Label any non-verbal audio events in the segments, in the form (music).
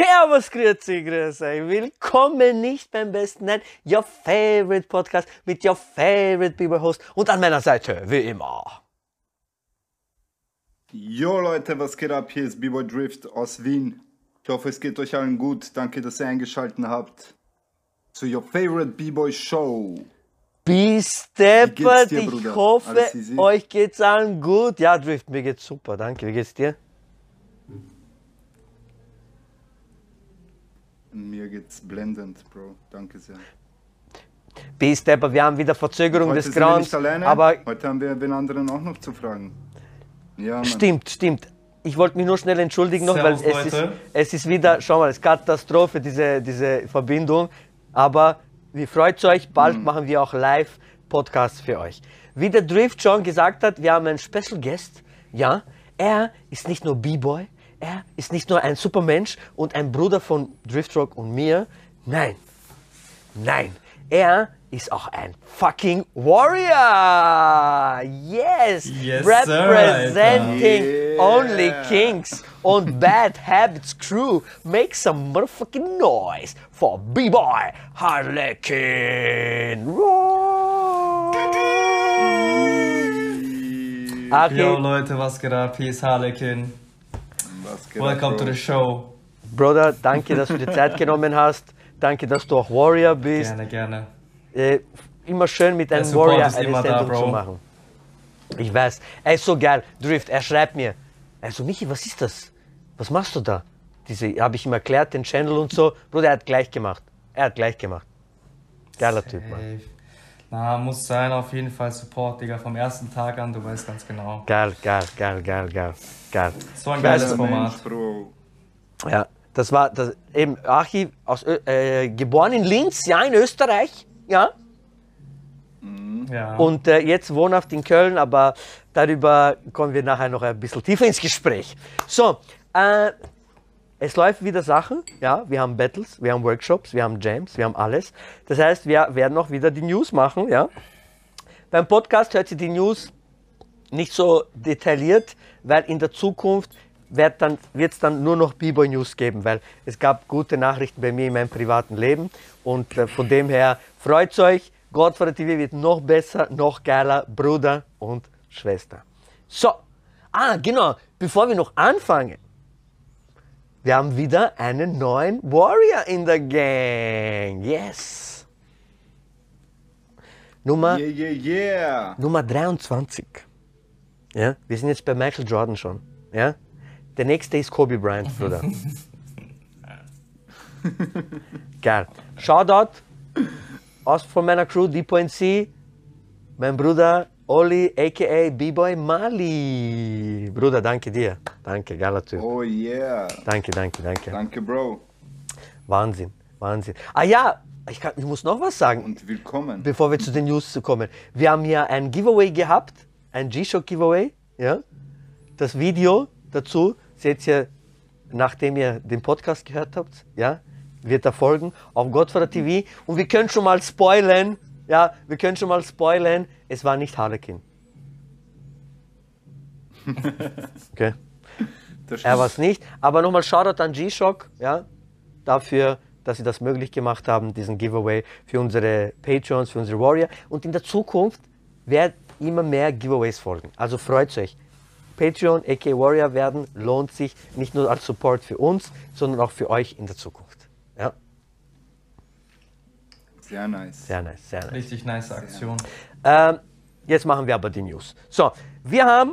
Servus, grüezi, grüß euch. Willkommen nicht beim besten, nein, your favorite Podcast mit your favorite Bieber Host und an meiner Seite, wie immer. Jo Leute, was geht ab? Hier ist B-Boy Drift aus Wien. Ich hoffe, es geht euch allen gut. Danke, dass ihr eingeschaltet habt zu your favorite B-Boy Show. Bis deppert, dir, ich hoffe, euch geht's allen gut. Ja, Drift, mir geht's super, danke. Wie geht's dir? Mir geht's blendend, Bro. Danke sehr. Bis deppert, wir haben wieder Verzögerung Heute des Grauens, aber Heute haben wir den anderen auch noch zu fragen. Ja. Stimmt, stimmt. Ich wollte mich nur schnell entschuldigen noch, Servus, weil es ist, es ist wieder, schau mal, es ist Katastrophe, diese, diese Verbindung. Aber wie freut euch, bald Mhm. machen wir auch Live-Podcasts für euch. Wie der Drift schon gesagt hat, wir haben einen Special Guest. Ja, er ist nicht nur B-Boy, er ist nicht nur ein Supermensch und ein Bruder von Driftrock und mir. Nein, Nein, er ist auch ein fucking Warrior. Yes, Yes, sir, representing only Yeah. kings on Bad Habits Crew. Make some motherfucking noise for B-Boy Harlequin. Roar. Yo Okay, Leute, was geht ab? Hier ist Harlequin. Welcome to the show. Bruder, danke, dass du dir Zeit genommen hast. Danke, dass du auch Warrior bist. Gerne, gerne. äh, immer schön mit einem Warrior eine immer da, Sendung zu machen. Ich weiß. Er ist so geil. Drift, er schreibt mir. Also, Michi, was ist das? Was machst du da? Diese, habe ich ihm erklärt, den Channel und so. Bruder, er hat gleich gemacht. Er hat gleich gemacht. Geiler Typ, Mann. Na, muss sein, auf jeden Fall Support, Digga. Vom ersten Tag an, du weißt ganz genau. Geil, geil, geil, geil, geil, geil. So ein geiles Format. Mensch, Bro. Ja, das war das eben Archiv aus äh, geboren in Linz, ja, in Österreich, ja. Ja. Und äh, jetzt wohnhaft in Köln, aber darüber kommen wir nachher noch ein bisschen tiefer ins Gespräch. So, äh, es läuft wieder Sachen, ja, wir haben Battles, wir haben Workshops, wir haben Jams, wir haben alles. Das heißt, wir werden auch wieder die News machen, ja. Beim Podcast hört ihr die News nicht so detailliert, weil in der Zukunft wird dann, es dann nur noch B-Boy News geben, weil es gab gute Nachrichten bei mir in meinem privaten Leben und äh, von dem her freut euch, Godfather TV wird noch besser, noch geiler, Bruder und Schwester. So, ah genau, bevor wir noch anfangen, wir haben wieder einen neuen Warrior in der Gang, yes. Nummer Yeah, yeah, yeah. Nummer 23. Ja, wir sind jetzt bei Michael Jordan schon. Ja? Der nächste ist Kobe Bryant, Bruder. (laughs) Geil. Shoutout aus von meiner Crew, D.C. Mein Bruder Oli, a.k.a. B-Boy Mali. Bruder, danke dir. Danke, geiler Typ. Oh yeah. Danke, danke, danke. Danke, Bro. Wahnsinn, Wahnsinn. Ah ja, ich, kann, ich muss noch was sagen. Und willkommen. bevor wir zu den News kommen. Wir haben ja ein Giveaway gehabt, ein G-Shock Giveaway. Ja? Das Video dazu seht ihr, nachdem ihr den Podcast gehört habt, ja, wird da folgen auf Godfather TV. Und wir können schon mal spoilern, ja, wir können schon mal spoilern, es war nicht Harlequin. (laughs) Okay. Er war es nicht. Aber nochmal Shoutout an G-Shock, ja, dafür, dass sie das möglich gemacht haben, diesen Giveaway für unsere Patreons, für unsere Warrior. Und in der Zukunft werden immer mehr Giveaways folgen. Also freut euch. Patreon, AK Warrior werden, lohnt sich nicht nur als Support für uns, sondern auch für euch in der Zukunft. Ja, Sehr nice. sehr nice, sehr nice. Richtig nice Aktion. Ähm, jetzt machen wir aber die News. So, wir haben,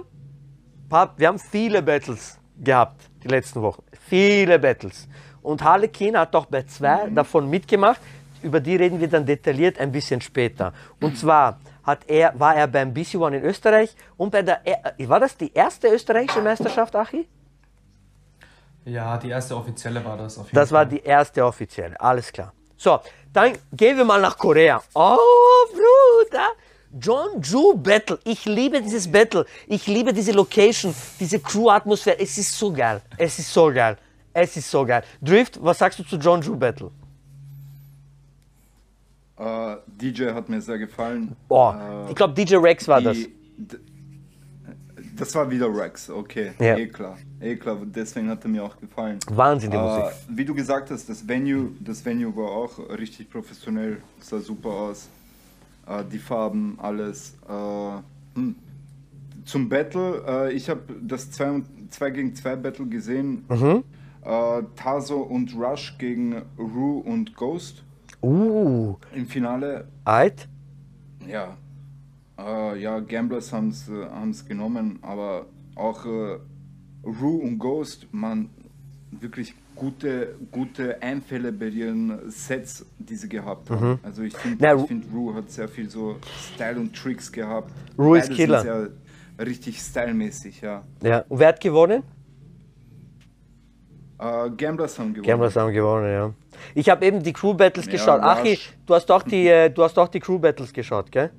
wir haben viele Battles gehabt die letzten Wochen. Viele Battles. Und Harlequin hat auch bei zwei davon mitgemacht. Über die reden wir dann detailliert ein bisschen später. Und zwar hat er, war er beim BC One in Österreich und bei der, äh, war das die erste österreichische Meisterschaft, Achi? Ja, die erste offizielle war das auf jeden Das war Fall. die erste offizielle, alles klar. So, dann gehen wir mal nach Korea. Oh, Bruder! John Ju Battle. Ich liebe dieses Battle. Ich liebe diese Location, diese Crew-Atmosphäre. Es ist so geil. Es ist so geil. Es ist so geil. Drift, was sagst du zu John Ju Battle? Äh, DJ hat mir sehr gefallen. Oh, Äh, ich glaube, DJ Rex war das. die- d- Das war wieder Rex, okay. Ja. Eh klar. Eh klar, deswegen hat er mir auch gefallen. Wahnsinn, die Äh, Musik. wie du gesagt hast, das Venue, das Venue war auch richtig professionell, sah super aus. Äh, die Farben, alles. Äh, hm. Zum Battle, äh, ich habe das 2 gegen 2 Battle gesehen. Mhm. Tazo und Rush gegen Rue und Ghost Uh, im Finale. alt? Ja, ja, Gamblers haben es genommen, aber auch Rue und Ghost, man, wirklich gute, gute Einfälle bei ihren Sets, die sie gehabt haben. Also ich finde, find, Rue hat sehr viel so Style und Tricks gehabt. Rue ist Killer. Sind sehr, richtig stylmäßig, ja. Ja. Und wer hat gewonnen? Äh, Gamblers haben gewonnen. Gamblers haben gewonnen, ja. Ich habe eben die Crew Battles Ja, geschaut. Achi, du hast doch die, äh, du hast doch die Crew Battles geschaut, gell?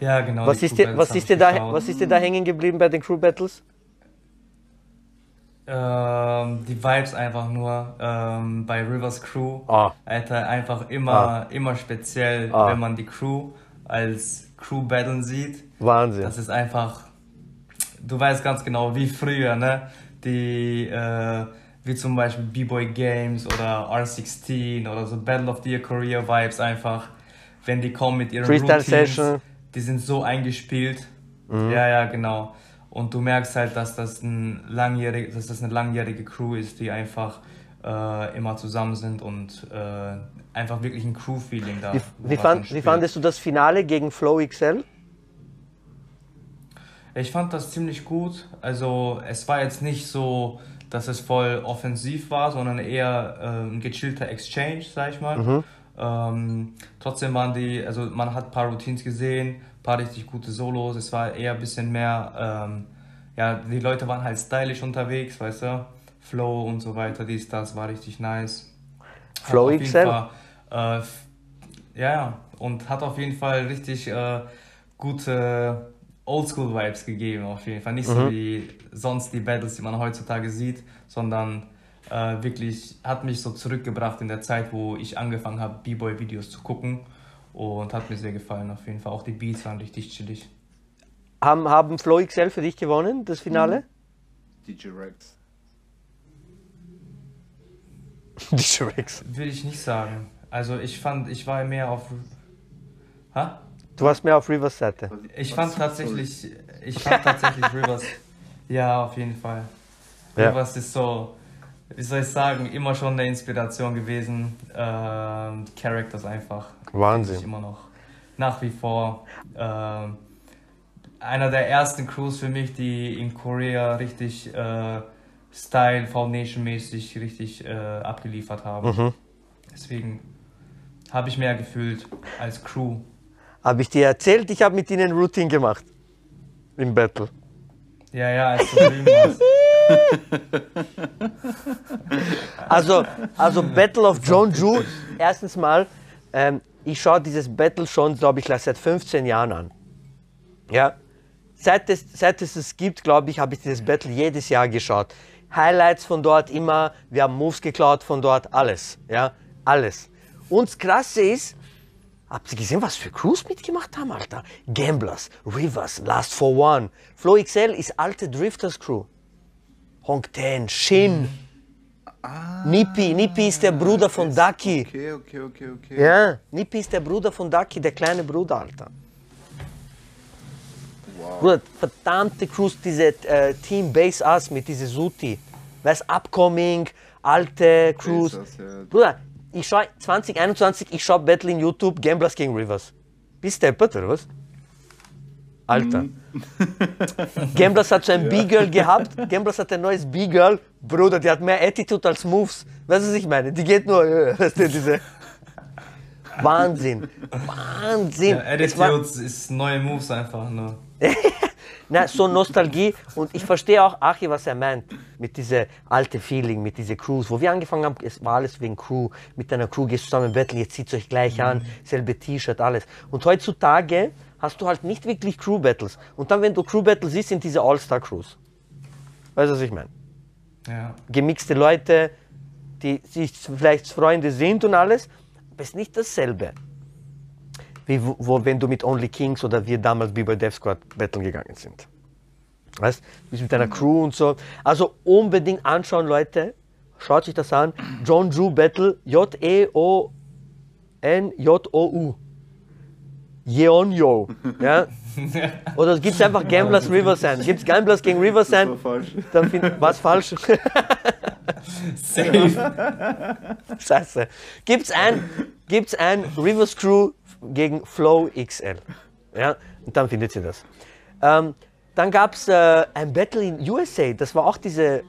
Ja, genau. Was ist, dir, was, ist dir da, was ist dir da hängen geblieben bei den Crew Battles? Ähm, die Vibes einfach nur ähm, bei Rivers Crew. Ah. Alter, einfach immer, immer speziell, Ah. wenn man die Crew als Crew battlen sieht. Wahnsinn. Das ist einfach, du weißt ganz genau, wie früher, ne? Die, äh, wie zum Beispiel B-Boy Games oder R16 oder so Battle of the Year Korea Vibes einfach, wenn die kommen mit ihren Freestyle Routines, Session. die sind so eingespielt. Mhm. Ja, ja, genau. Und du merkst halt, dass das, ein langjährig, dass das eine langjährige Crew ist, die einfach äh, immer zusammen sind und äh, einfach wirklich ein Crew-Feeling da. Wie, wie, fand, wie fandest du das Finale gegen Flow XL? Ich fand das ziemlich gut. Also es war jetzt nicht so, dass es voll offensiv war, sondern eher äh, ein gechillter Exchange, sag ich mal. Ähm, trotzdem waren die, also man hat ein paar Routines gesehen, paar richtig gute Solos. Es war eher ein bisschen mehr, ähm, ja, die Leute waren halt stylisch unterwegs, weißt du. Flow und so weiter, dies, das war richtig nice. Hat Flow jeden XL? Fall, äh, ja, ja, und hat auf jeden Fall richtig äh, gute Oldschool-Vibes gegeben, auf jeden Fall. Nicht so wie sonst die Battles, die man heutzutage sieht, sondern äh, wirklich hat mich so zurückgebracht in der Zeit, wo ich angefangen habe, B-Boy-Videos zu gucken und hat mir sehr gefallen, auf jeden Fall. Auch die Beats waren richtig chillig. Haben, haben Flow XL für dich gewonnen, das Finale? DJ Rex. Die Rex. (laughs) Will ich nicht sagen. Also ich fand, ich war mehr auf... Ha? Du warst mehr auf Rivers Seite. Ich fand tatsächlich, ich fand tatsächlich (laughs) Rivers, ja, auf jeden Fall. Ja. Rivers ist so, wie soll ich sagen, immer schon eine Inspiration gewesen. Ähm, Characters einfach. Wahnsinn. Ich immer noch nach wie vor ähm, einer der ersten Crews für mich, die in Korea richtig äh, Style, Foundation-mäßig richtig äh, abgeliefert haben. Mhm. Deswegen habe ich mehr gefühlt als Crew. Habe ich dir erzählt, ich habe mit ihnen Routine gemacht. Im Battle. Ja, ja, als du warst. (laughs) Also, also Battle of John Ju, erstens mal, ähm, ich schaue dieses Battle schon, glaube ich, seit 15 Jahren an. Ja. Seit es, seit es es gibt, glaube ich, habe ich dieses Battle jedes Jahr geschaut. Highlights von dort immer, wir haben Moves geklaut von dort, alles. Ja, alles. Und das Krasse ist, habt ihr gesehen, was für Crews mitgemacht haben, Alter? Gamblers, Rivers, Last for One. Flow XL ist alte Drifters Crew. Hong Ten, Shin. Nippi, Nippi ist der Bruder von Ducky. Okay, okay, okay, okay. Ja, Nippi ist der Bruder von Ducky, der kleine Bruder, Alter. Wow. Bruder, verdammte Crews, diese äh, Team Base Us mit diese Suti. Weißt, Upcoming, alte Us, ja. Bruder, ich schau 2021, ich schau Battle in YouTube, Gamblers gegen Rivers. Bist du deppert, oder was? Alter. Mhm. (laughs) Gamblers hat so ein B-Girl gehabt. Gamblers hat ein neues B-Girl. Bruder, die hat mehr Attitude als Moves. Weißt du, was ich meine? Die geht nur, äh, (laughs) weißt du, diese. Wahnsinn. Wahnsinn. Ja, war- Attitudes ist neue Moves einfach. Ne? (laughs) Na, so Nostalgie. Und ich verstehe auch Achi, was er meint. Mit dieser alte Feeling, mit dieser Crews. Wo wir angefangen haben, es war alles wegen Crew. Mit deiner Crew gehst du zusammen betteln, jetzt zieht euch gleich an, selbe T-Shirt, alles. Und heutzutage hast du halt nicht wirklich Crew-Battles. Und dann, wenn du Crew-Battles siehst, sind diese All-Star-Crews. Weißt du, was ich meine? Ja. Gemixte Leute, die sich vielleicht Freunde sind und alles, aber es ist nicht dasselbe. Wie wo, wenn du mit Only Kings oder wir damals wie bei Death Squad Battle gegangen sind. Weißt du, bist mit deiner Crew und so. Also unbedingt anschauen, Leute. Schaut sich das an. John Drew Battle, J-E-O-N-J-O-U. Yeonyo. Ja? Oder gibt es einfach Gamblers Riverside? Gibt es Gamblers gegen Riverside? Das war falsch. Dann find, was falsch? Safe. Scheiße. Gibt's ein, gibt's ein Rivers Crew gegen Flow XL. Ja, und dann findet ihr das. Ähm, dann gab es äh, ein Battle in USA. Das war auch diese.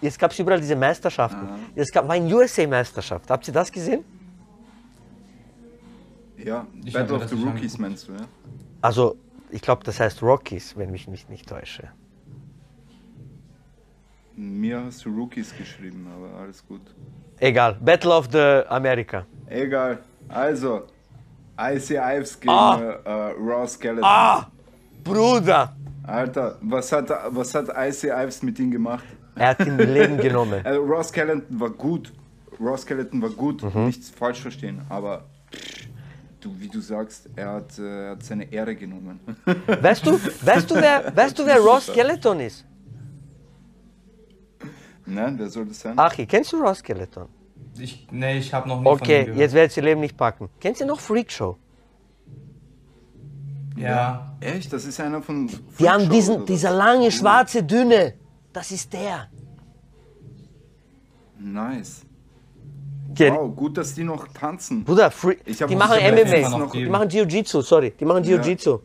Jetzt gab es überall diese Meisterschaften. Es gab, war eine USA-Meisterschaft. Habt ihr das gesehen? Ja, Ich Battle of the Rookies meinst du, ja? Also, ich glaube, das heißt Rockies, wenn mich nicht, nicht täusche. Mir hast du Rookies geschrieben, aber alles gut. Egal. Battle of the America. Egal. Also, Icy Ives gegen Ah. äh, äh, Raw Skeleton. Ah! Bruder! Alter, was hat, was hat Icy Ives mit ihm gemacht? Er hat ihn Leben genommen. (laughs) Also, Raw Skeleton war gut. Raw Skeleton war gut, Mhm. nichts falsch verstehen, aber pff, du, wie du sagst, er hat, äh, hat seine Ehre genommen. (laughs) Weißt du, weißt du, wer, weißt du, wer Ross Skeleton ist? Nein, wer soll das sein? Achi, kennst du Ross Skeleton? Ich, nee, ich habe noch nie von Okay, ihm gehört. jetzt werdet ihr Leben nicht packen. Kennst du noch Freak Show? Ja. Echt? Das ist einer von. Die haben Freak Show diesen, dieser lange, schwarze, dünne. Das ist der. Nice. Gen- Wow, gut, dass die noch tanzen. Bruder, Free die machen MMA. noch- Die machen Jiu-Jitsu, sorry. Die machen Jiu-Jitsu.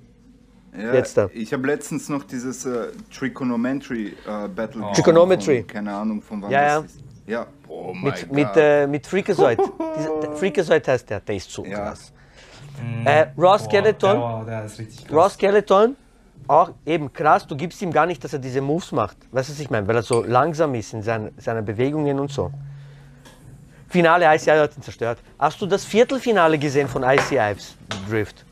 Ja, Jetzt da. Ich habe letztens noch dieses äh, Trigonometry äh, Battle. gesehen Trigonometry. Von, keine Ahnung von wann Ja, ja. das ist. Ja. Oh mein Mit, mit, Gott. äh, mit Freakazoid. (laughs) Freakazoid heißt der. Der ist so Ja. krass. Äh, Raw Skeleton. War, der ist richtig krass. Raw Skeleton, auch eben krass, du gibst ihm gar nicht, dass er diese Moves macht. Weißt du, was ich meine? Weil er so langsam ist in seinen, seinen Bewegungen und so. Finale ICI hat ihn zerstört. Hast du das Viertelfinale gesehen von IC Ives Drift?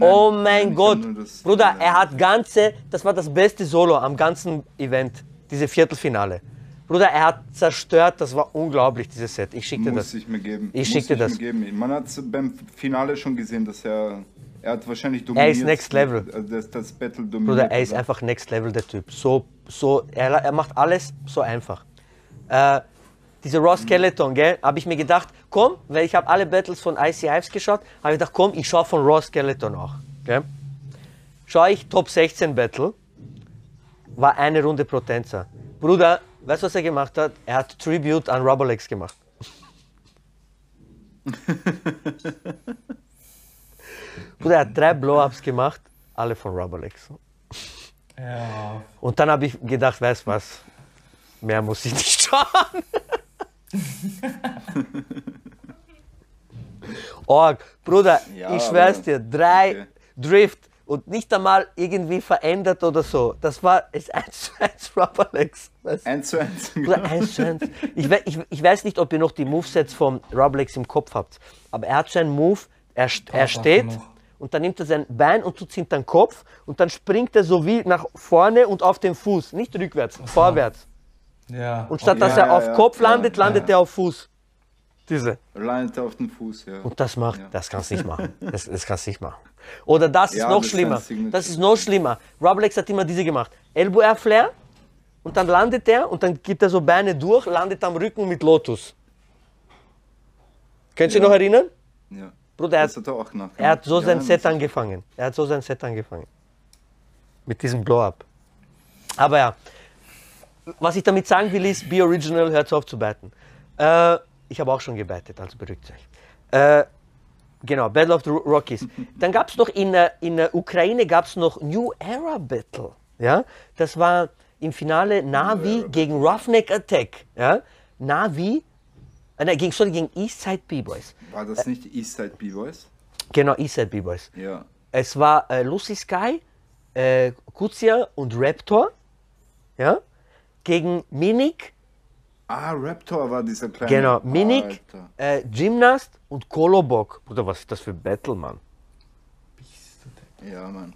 oh mein nein, Gott, das Bruder, er hat ganze, das war das beste Solo am ganzen Event, diese Viertelfinale. Bruder, er hat zerstört, das war unglaublich, dieses Set. Ich schicke dir Muss das. ich mir geben. Ich Muss schick dir das. Mir geben. Man hat beim Finale schon gesehen, dass er. Er hat wahrscheinlich Er dominiert. ist next level. Also das, das Battle dominiert. Bruder, er ist einfach next level, der Typ. So, so, er, er macht alles so einfach. Äh, diese Raw Skeleton, gell, habe ich mir gedacht, komm, weil ich habe alle Battles von IC Ives geschaut, habe ich gedacht, komm, ich schaue von Raw Skeleton auch. Gell. Schaue ich Top 16 Battle, war eine Runde Potenza. Bruder, weißt du, was er gemacht hat? Er hat Tribute an Rubberlegs gemacht. (laughs) Bruder, er hat drei Blow-Ups gemacht, alle von Rubberlegs. Ja. Und dann habe ich gedacht, weißt du was, mehr muss ich nicht schauen. Org, Bruder, Ja, ich schwör's dir, drei okay. Drift und nicht einmal irgendwie verändert oder so. Das war ist 1 zu 1 Rubberlegs. Weißt du? Eins zu eins. Bruder, 1 zu 1. Ich, ich, ich weiß nicht, ob ihr noch die Movesets vom Rubberlegs im Kopf habt, aber er hat so einen Move, er, er steht und dann nimmt er sein Bein und tut hinter den Kopf und dann springt er so wie nach vorne und auf den Fuß, nicht rückwärts, vorwärts. Ja. Und statt Ja, dass er ja, auf ja, Kopf landet, landet er auf Fuß. Diese. Landet auf den Fuß, ja. Und das macht, Ja. das kannst du nicht machen. Das, das kannst du nicht machen. Oder das ist noch das schlimmer. Das ist noch schlimmer. Roblex hat immer diese gemacht. Elbow Air Flare und dann landet er und dann gibt er so Beine durch, landet am Rücken mit Lotus. Könnt ihr Ja. noch erinnern? ja. Bruder, er Das hat, er auch nachgemacht. er hat so ja, sein Set ist- angefangen. Er hat so sein Set angefangen. Mit diesem Blow-Up. Aber ja, was ich damit sagen will, ist, be original, hört auf zu beiten. Äh, ich habe auch schon gebeitet, also beruhigt euch. Äh, genau, Battle of the Ro- Rockies. (laughs) Dann gab es noch in, äh, in der Ukraine gab es noch New Era Battle. Ja? Das war im Finale Navi gegen Roughneck Attack. Ja? Navi Äh, nein, gegen, sorry, gegen Eastside B-Boys. War das nicht Eastside B-Boys? Genau, Eastside B-Boys. Ja. Es war äh, Lucy Sky, äh, Kuzia und Raptor. Ja? Gegen Minik, Ah, Raptor war dieser kleine. genau, Minik, äh, Gymnast und Kolobok. Bruder, was ist das für Battle, Mann? Ja, Mann.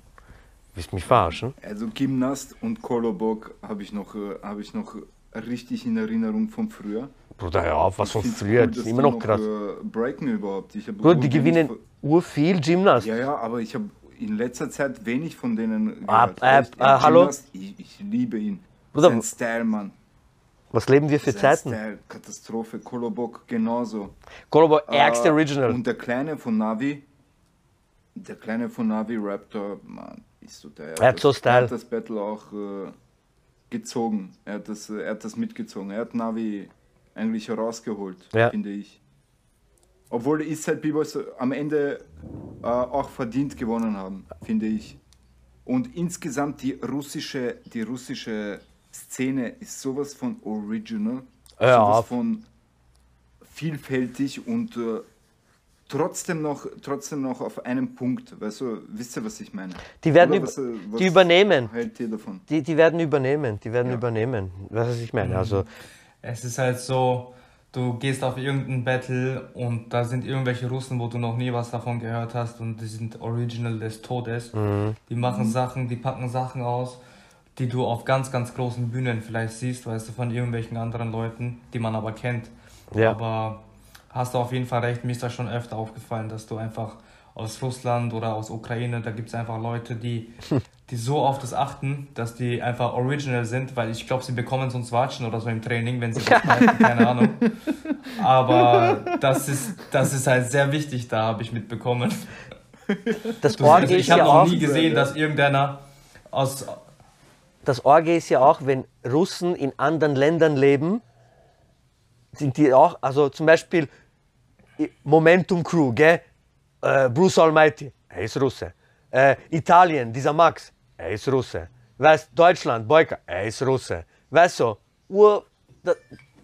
Willst du mich verarschen? Also Gymnast und Kolobok habe ich noch, äh, habe ich noch richtig in Erinnerung von früher. Bruder, hör auf, was Ich von früher, cool, das ist immer die noch krass. Äh, breaken überhaupt. Ich hab Bruder, die gewinnen urviel Gymnast. Ja, ja, aber ich habe in letzter Zeit wenig von denen Ah, gehört. äh, Echt, äh, hallo? Ich, ich liebe ihn. Bruder, Sein Style, Mann. Was leben wir für Sein Zeiten? Style, Katastrophe. Kolobok genauso. Kolobok, ärgste Äh, Original. Und der Kleine von Navi, der Kleine von Navi Raptor, Mann, ist so der. Er hat das, so Style. Er hat das Battle auch äh, gezogen. Er hat, das, er hat das mitgezogen. Er hat Navi eigentlich rausgeholt, Ja. finde ich. Obwohl Eastside B-Boys am Ende äh, auch verdient gewonnen haben, finde ich. Und insgesamt die russische, die russische Szene ist sowas von original, Ja. sowas von vielfältig und äh, trotzdem noch, trotzdem noch auf einem Punkt. Weißt du, wisst ihr, was ich meine? Die werden über- was, äh, was die übernehmen. Hält ihr davon? Die, die werden übernehmen, die werden übernehmen. Weißt du, was ich meine? Also, Es ist halt so, du gehst auf irgendein Battle und da sind irgendwelche Russen, wo du noch nie was davon gehört hast und die sind original des Todes. Die machen Sachen, die packen Sachen aus, die du auf ganz, ganz großen Bühnen vielleicht siehst, weißt du, von irgendwelchen anderen Leuten, die man aber kennt. Ja. Aber hast du auf jeden Fall recht, mir ist das schon öfter aufgefallen, dass du einfach aus Russland oder aus Ukraine, da gibt es einfach Leute, die, die so auf das achten, dass die einfach original sind, weil ich glaube, sie bekommen sonst Watschen oder so im Training, wenn sie (laughs) was halten, keine Ahnung. Aber das ist, das ist halt sehr wichtig, da habe ich mitbekommen. das Du, also ich habe noch auch, nie gesehen, dass irgendeiner aus das Orge ist ja auch, wenn Russen in anderen Ländern leben, sind die auch, also zum Beispiel Momentum Crew, gell? Äh, Bruce Almighty, er ist Russe. Äh, Italien, dieser Max, er ist Russe. Weißt Deutschland, Boyka, er ist Russe. Weißt du, Ur, da,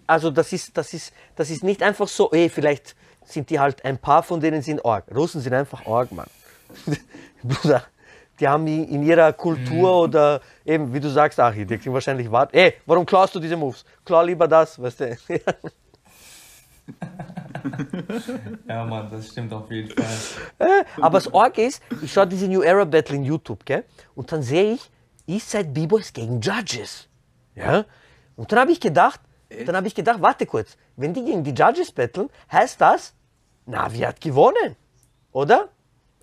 also das ist, das, ist, das ist nicht einfach so, ey, vielleicht sind die halt, ein paar von denen sind Org. Russen sind einfach Org, Mann. (laughs) Bruder, die haben die in ihrer Kultur oder eben, wie du sagst, kriegen wahrscheinlich Wart. Ey, warum klaust du diese Moves? Klar lieber das, weißt du. (laughs) Ja, Mann, das stimmt auf jeden Fall. Aber das Org ist, ich schaue diese New Era Battle in YouTube, gell? Und dann sehe ich Eastside B-Boys gegen Judges. Ja? Und dann habe ich gedacht, dann habe ich gedacht, warte kurz, wenn die gegen die Judges battlen, heißt das, Navi hat gewonnen. Oder?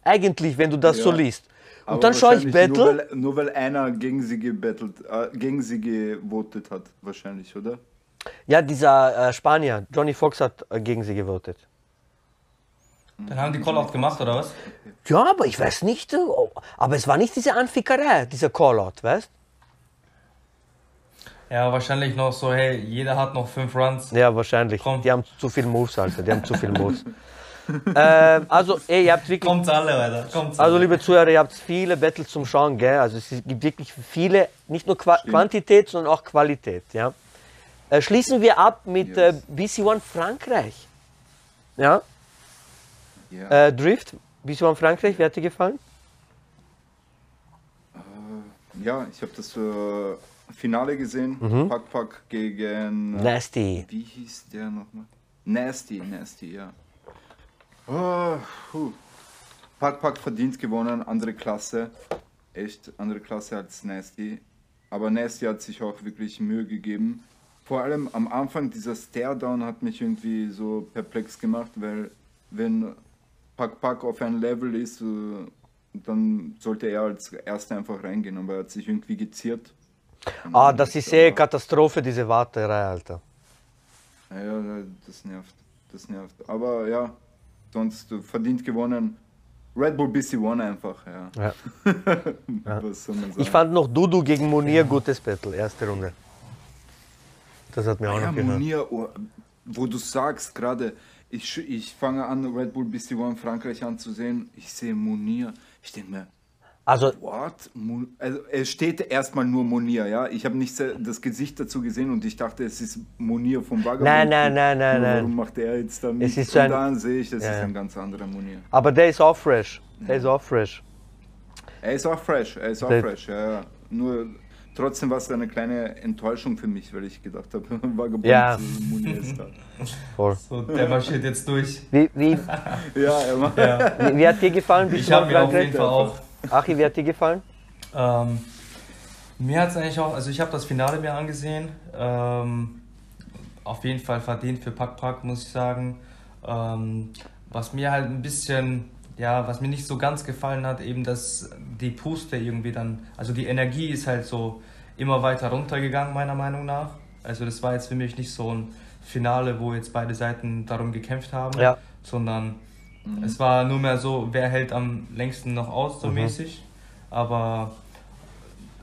Eigentlich, wenn du das Ja. so liest. Und Aber dann schaue ich Battle. Nur weil, nur weil einer gegen sie gebettelt, äh, gegen sie gewotet hat, wahrscheinlich, oder? Ja, dieser äh, Spanier, Johnny Fox hat äh, gegen sie gewotet. Dann haben die Call-Out gemacht, oder was? Ja, aber ich weiß nicht, äh, oh, aber es war nicht diese Anfickerei, dieser Callout, weißt Ja, wahrscheinlich noch so, hey, jeder hat noch fünf Runs. Ja, wahrscheinlich. Komm. Die haben zu viel Moves, Alter. Die haben zu viel Moves. (laughs) ähm, also, ey, ihr habt wirklich. Kommt's alle, Alter. Kommt's Also, alle. liebe Zuhörer, ihr habt viele Battles zum Schauen, gell? Also, es gibt wirklich viele, nicht nur Qua Quantität, sondern auch Qualität, ja? Äh, schließen wir ab mit äh, Yes. BC1 Frankreich. Ja? Ja. Äh, Drift, BC1 Frankreich, wer hat dir gefallen? ja, ich habe das äh, Finale gesehen. Mhm. Pack Pack gegen. äh, Nasty. Wie hieß der nochmal? Nasty, Nasty, ja. Oh, puh. Pack Pack verdient gewonnen, andere Klasse. Echt andere Klasse als Nasty. Aber Nasty hat sich auch wirklich Mühe gegeben. Vor allem am Anfang dieser Stare-Down hat mich irgendwie so perplex gemacht, weil wenn Pack Pack auf ein Level ist, äh, dann sollte er als Erster einfach reingehen, aber er hat sich irgendwie geziert. Ah, das ist eh Katastrophe, diese Warterei, Alter. Ja, das nervt. Das nervt. Aber ja, sonst verdient gewonnen. Red Bull BC One einfach, ja. Ja. (laughs) Ich fand noch Dudu gegen Munir gutes Battle, erste Runde. Das hat mir auch Ah ja, noch gehört. Munir, oh, wo du sagst gerade, ich, ich fange an, Red Bull BC One Frankreich anzusehen. Ich sehe Munir. Ich denke mir, Also, Also es steht erstmal nur Monir, ja. Ich habe nicht das Gesicht dazu gesehen und ich dachte, es ist Monir vom Vagabond. Nein, nein, nein, nein, nein. Warum macht er jetzt damit? Es ist so und ein- dann sehe ich, es Ja, ist ja. ein ganz anderer Monir. aber der ist auch fresh. Der ist auch fresh. Er ist auch fresh, er ist auch Der- fresh, ja, ja. Nur trotzdem war es eine kleine Enttäuschung für mich, weil ich gedacht habe, (laughs) Vagabond Ja. zu Monir ist da. Voll. So, der marschiert jetzt durch. Wie, wie, (laughs) Ja, er macht. Ja. wie, wie hat dir gefallen? Bist Ich habe mir auf jeden Fall auch Achi, wie hat dir gefallen? Ähm, mir hat es eigentlich auch, also ich habe das Finale mir angesehen. Ähm, auf jeden Fall verdient für Pack Pack, muss ich sagen. Ähm, was mir halt ein bisschen, ja, was mir nicht so ganz gefallen hat, eben, dass die Puste irgendwie dann, also die Energie ist halt so immer weiter runtergegangen, meiner Meinung nach. Also das war jetzt für mich nicht so ein Finale, wo jetzt beide Seiten darum gekämpft haben, Ja. sondern es war nur mehr so, wer hält am längsten noch aus, so Mhm. mäßig. Aber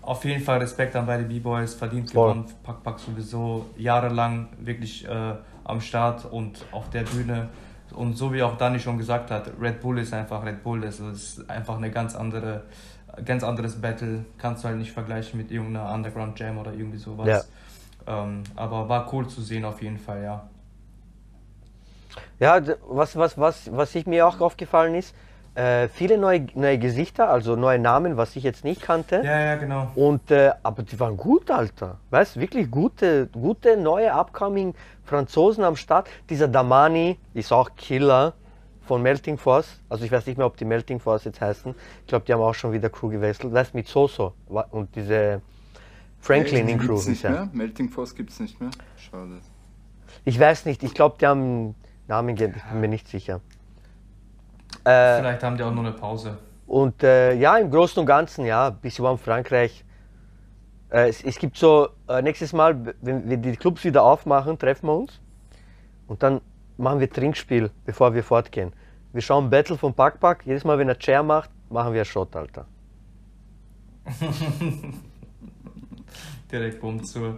auf jeden Fall Respekt an beide B-Boys, verdient Voll. gewonnen. Pack Pack sowieso jahrelang wirklich äh, am Start und auf der Bühne. Und so wie auch Dani schon gesagt hat, Red Bull ist einfach Red Bull. Es ist einfach eine ganz andere, ganz anderes Battle. Kannst du halt nicht vergleichen mit irgendeiner Underground Jam oder irgendwie sowas. Ja. Ähm, aber war cool zu sehen auf jeden Fall, ja. Ja, was, was, was, was ich mir auch aufgefallen ist, äh, viele neue, neue Gesichter, also neue Namen, was ich jetzt nicht kannte. Ja, ja, genau. Und, äh, aber die waren gut, Alter. Weißt du, wirklich gute, gute neue upcoming Franzosen am Start. Dieser Damani ist auch Killer von Melting Force. Also ich weiß nicht mehr, ob die Melting Force jetzt heißen. Ich glaube, die haben auch schon wieder Crew gewechselt. Weißt du, mit Soso und diese Franklin in Crew. Gibt's nicht ja. mehr? Melting Force gibt es nicht mehr? Schade. Ich weiß nicht, ich glaube, die haben Namen gegeben, ich bin mir nicht sicher. Äh, Vielleicht haben die auch nur eine Pause. Und äh, ja, im Großen und Ganzen, ja, bis überhaupt Frankreich. Äh, es, es gibt so, äh, nächstes Mal, wenn wir die Clubs wieder aufmachen, treffen wir uns. Und dann machen wir Trinkspiel, bevor wir fortgehen. Wir schauen Battle von Pack Pack. Jedes Mal, wenn er Chair macht, machen wir einen Shot, Alter. (laughs) Direkt bumm zu.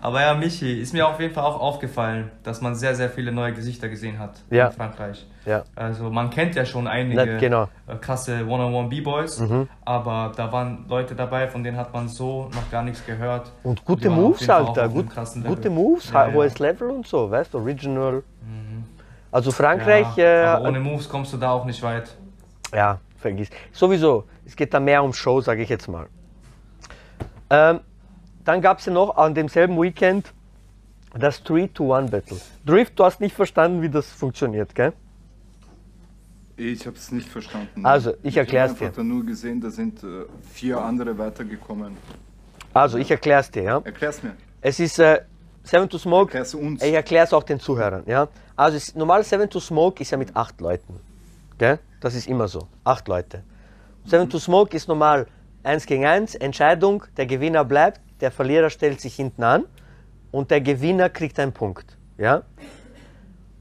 Aber ja, Michi, ist mir auf jeden Fall auch aufgefallen, dass man sehr, sehr viele neue Gesichter gesehen hat Ja. in Frankreich. Ja. Also man kennt ja schon einige Na, genau. äh, krasse One-on-One B-Boys, aber da waren Leute dabei, von denen hat man so noch gar nichts gehört. Und gute Moves, Alter. Gut, gute Moves, Ja, ja. hohes Level und so, weißt du, Original. Also Frankreich, ja, äh, ohne Moves kommst du da auch nicht weit. Ja, vergiss. Sowieso, es geht da mehr um Show, sage ich jetzt mal. Ähm, dann gab es ja noch an demselben Weekend das 3-to-1-Battle. Drift, du hast nicht verstanden, wie das funktioniert, gell? Ich habe es nicht verstanden. Also, ich erklär's Ich habe dir. nur gesehen, da sind äh, vier andere weitergekommen. Also, ich erkläre es dir, ja. Erklär's mir. Es ist äh, Seven to Smoke. Erklär's uns. Ich erkläre es auch den Zuhörern, ja. Also, es, normal Seven to Smoke ist ja mit acht Leuten, gell? Das ist immer so, acht Leute. Seven to Smoke ist normal eins gegen eins, Entscheidung, der Gewinner bleibt, der Verlierer stellt sich hinten an und der Gewinner kriegt einen Punkt, ja.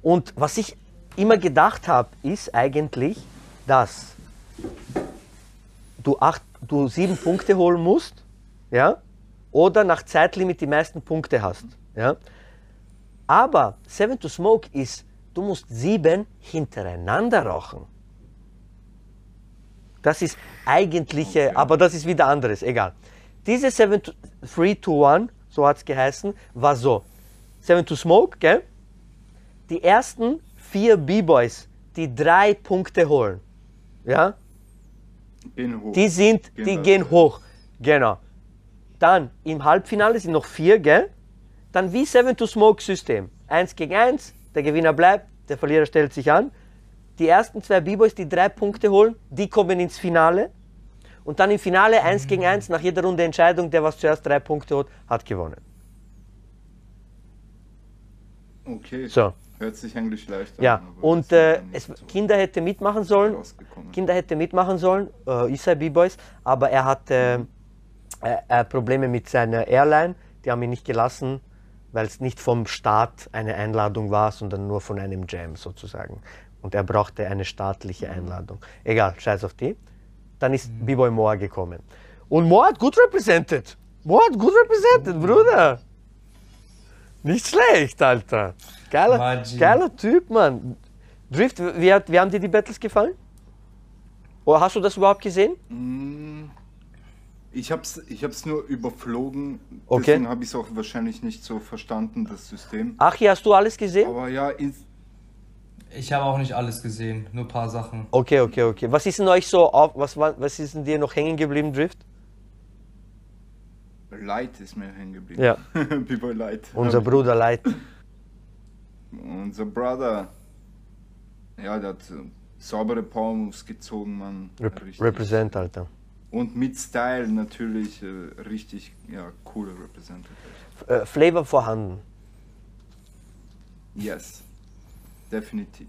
Und was ich immer gedacht habe, ist eigentlich, dass du, acht, du sieben Punkte holen musst, ja, oder nach Zeitlimit die meisten Punkte hast, ja. Aber Seven to Smoke ist, du musst sieben hintereinander rauchen. Das ist eigentliche, aber das ist wieder anderes, egal. Diese 7 to, 3 to 1, so hat es geheißen, war so. 7 to Smoke, gell? Die ersten vier B-Boys, die drei Punkte holen, ja? Gehen hoch. Die sind, Gehen die gehen hoch. Genau. Dann im Halbfinale sind noch vier, gell? Dann wie Seven to Smoke System. Eins gegen eins, der Gewinner bleibt, der Verlierer stellt sich an. Die ersten zwei B-Boys, die drei Punkte holen, die kommen ins Finale. Und dann im Finale eins gegen eins, nach jeder Runde Entscheidung, der was zuerst drei Punkte hat, hat gewonnen. Okay. So. Hört sich eigentlich leicht an. Ja, und äh, es, so Kinder hätte mitmachen sollen. Kinder hätte mitmachen sollen, äh, Isai B-Boys, aber er hatte äh, äh, Probleme mit seiner Airline. Die haben ihn nicht gelassen, weil es nicht vom Staat eine Einladung war, sondern nur von einem Jam sozusagen. Und er brauchte eine staatliche Einladung. Egal, scheiß auf die. Dann ist B-Boy Moa gekommen. Und Moa hat gut represented. Moa hat gut represented, Bruder. Nicht schlecht, Alter. Geiler, geiler Typ, Mann. Drift, wie, hat, wie haben dir die Battles gefallen? Oder hast du das überhaupt gesehen? Ich hab's, ich hab's nur überflogen, Okay. deswegen habe ich es auch wahrscheinlich nicht so verstanden, das System. Achi, hast du alles gesehen? Aber ja, ins, Ich habe auch nicht alles gesehen, nur ein paar Sachen. Okay, okay, okay. Was ist denn euch so auf, was, war- was ist denn dir noch hängen geblieben, Drift? Light ist mir hängen geblieben. Ja. (laughs) B-Boy Light. Unser Bruder Light. Unser Brother. Ja, der hat äh, saubere Power Moves gezogen, man. Rep Richtig. Represent, Alter. Und mit Style natürlich äh, richtig, ja, cooler Representative. Äh, Flavor vorhanden. Yes. Definitiv.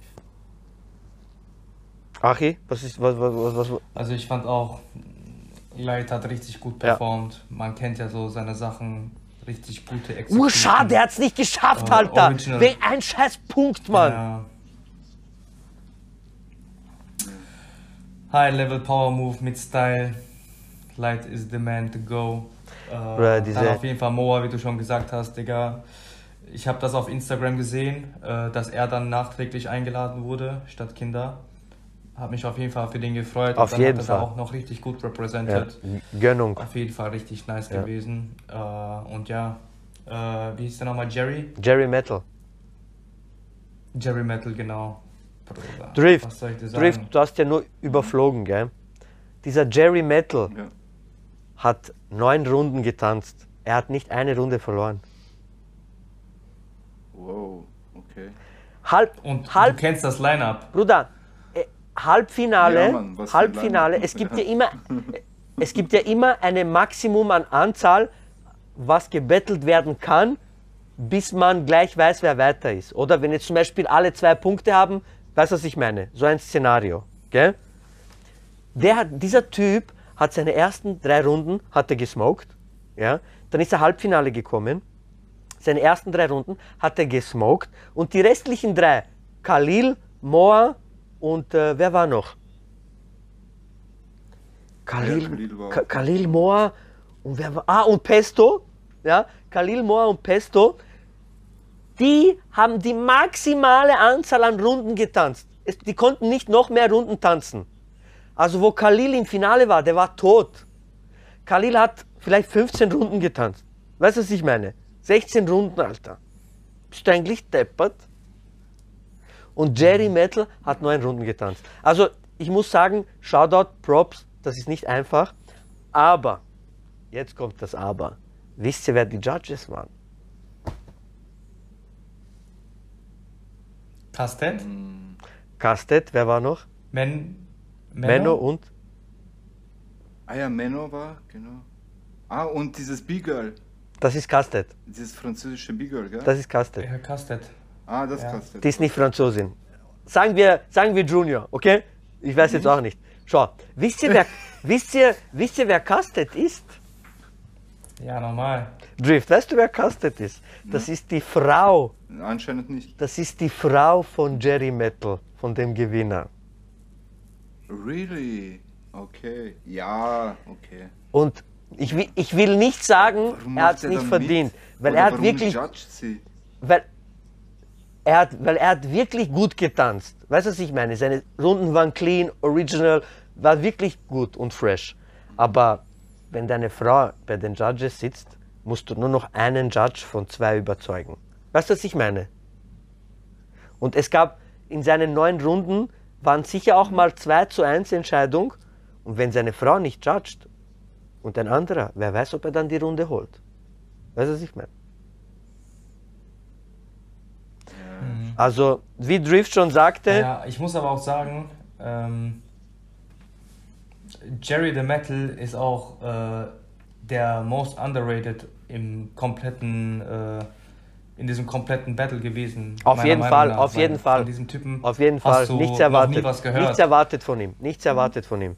Achi, was ist, was, was, was, was, Also ich fand auch, Light hat richtig gut Ja. performt. Man kennt ja so seine Sachen, richtig gute Uh, Execution. schade, er hat's nicht geschafft, Äh, Alter. original. Wegen ein scheiß Punkt, Mann. Ja. High Level Power Move mit Style. Light is the man to go. Äh, Bruder, diese- dann auf jeden Fall Moa, wie du schon gesagt hast, Digga. Ich habe das auf Instagram gesehen, äh, dass er dann nachträglich eingeladen wurde, statt Kinder. Hat mich auf jeden Fall für den gefreut. Auf dann jeden hat er Fall. auch noch richtig gut Ja, represented. Gönnung. Auf jeden Fall richtig nice Ja. gewesen. Äh, und ja, äh, wie hieß der nochmal? Jerry? Jerry Metal. Jerry Metal, genau. Bruder, Drift. Was soll ich dir sagen? Drift, du hast ja nur überflogen, gell? Dieser Jerry Metal Ja. hat neun Runden getanzt. Er hat nicht eine Runde verloren. Wow, okay. Halb, Und halb, du kennst das Line-Up. Bruder, äh, Halbfinale, Ja, Mann, ein Halbfinale, Line-Up. es gibt ja (laughs) immer, es gibt ja immer eine Maximum an Anzahl, was gebettelt werden kann, bis man gleich weiß, wer weiter ist. Oder wenn jetzt zum Beispiel alle zwei Punkte haben, weißt du, was ich meine? So ein Szenario, gell? Der hat, dieser Typ hat seine ersten drei Runden hat er gesmoked, ja? Dann ist er Halbfinale gekommen. Seine ersten drei Runden hat er gesmoked und die restlichen drei, Khalil, Moa und äh, wer war noch? Khalil, Ja, Khalil war Khalil Moa und wer war? Ah, und Pesto, ja? Khalil Moa und Pesto, die haben die maximale Anzahl an Runden getanzt. Es, die konnten nicht noch mehr Runden tanzen. Also wo Khalil im Finale war, der war tot. Khalil hat vielleicht 15 Runden getanzt. Weißt du, was ich meine? 16 Runden, Alter. Bist du eigentlich deppert? Und Jerry Metal hat 9 Runden getanzt. Also ich muss sagen, Shoutout, Props, das ist nicht einfach. Aber, jetzt kommt das Aber. Wisst ihr, wer die Judges waren? Kastet, Kastet, wer war noch? Men, Menno und? Ah ja, Menno war, genau. Ah, und dieses B-Girl. Das ist Kastet. Dieses französische B-Girl, gell? Das ist Kastet. Ja, Kastet. ah, das Ja. du. Die ist nicht Franzosin. Sagen wir, sagen wir Junior, okay? Ich weiß jetzt auch nicht. Schau, wisst ihr, wer, (laughs) wisst ihr, wisst ihr, wer Kastet ist? Ja, normal. Drift, weißt du, wer Kastet ist? Das ist die Frau, Anscheinend nicht. das ist die Frau von Jerry Metal, von dem Gewinner. Really? Okay. Ja, okay. Und ich will, ich will nicht sagen, Warum er hat es nicht verdient, mit? weil Oder er hat wirklich, weil er hat, weil er hat wirklich gut getanzt. Weißt du, was ich meine? Seine Runden waren clean, original, war wirklich gut und fresh. Aber wenn deine Frau bei den Judges sitzt, musst du nur noch einen Judge von zwei überzeugen. Weißt du, was ich meine? Und es gab in seinen neun Runden waren sicher auch mal 2 zu 1 Entscheidung. Und wenn seine Frau nicht judgt und ein anderer, wer weiß, ob er dann die Runde holt. Weißt du, was ich meine? Also, wie Drift schon sagte, Ja, ich muss aber auch sagen, ähm, Jerry the Metal ist auch äh, der most underrated im kompletten, äh, in diesem kompletten Battle gewesen. Auf jeden Meinung Fall, nach, auf jeden Fall. Von diesem Typen auf jeden Fall, nichts erwartet. Nichts erwartet von ihm. Nichts erwartet von ihm.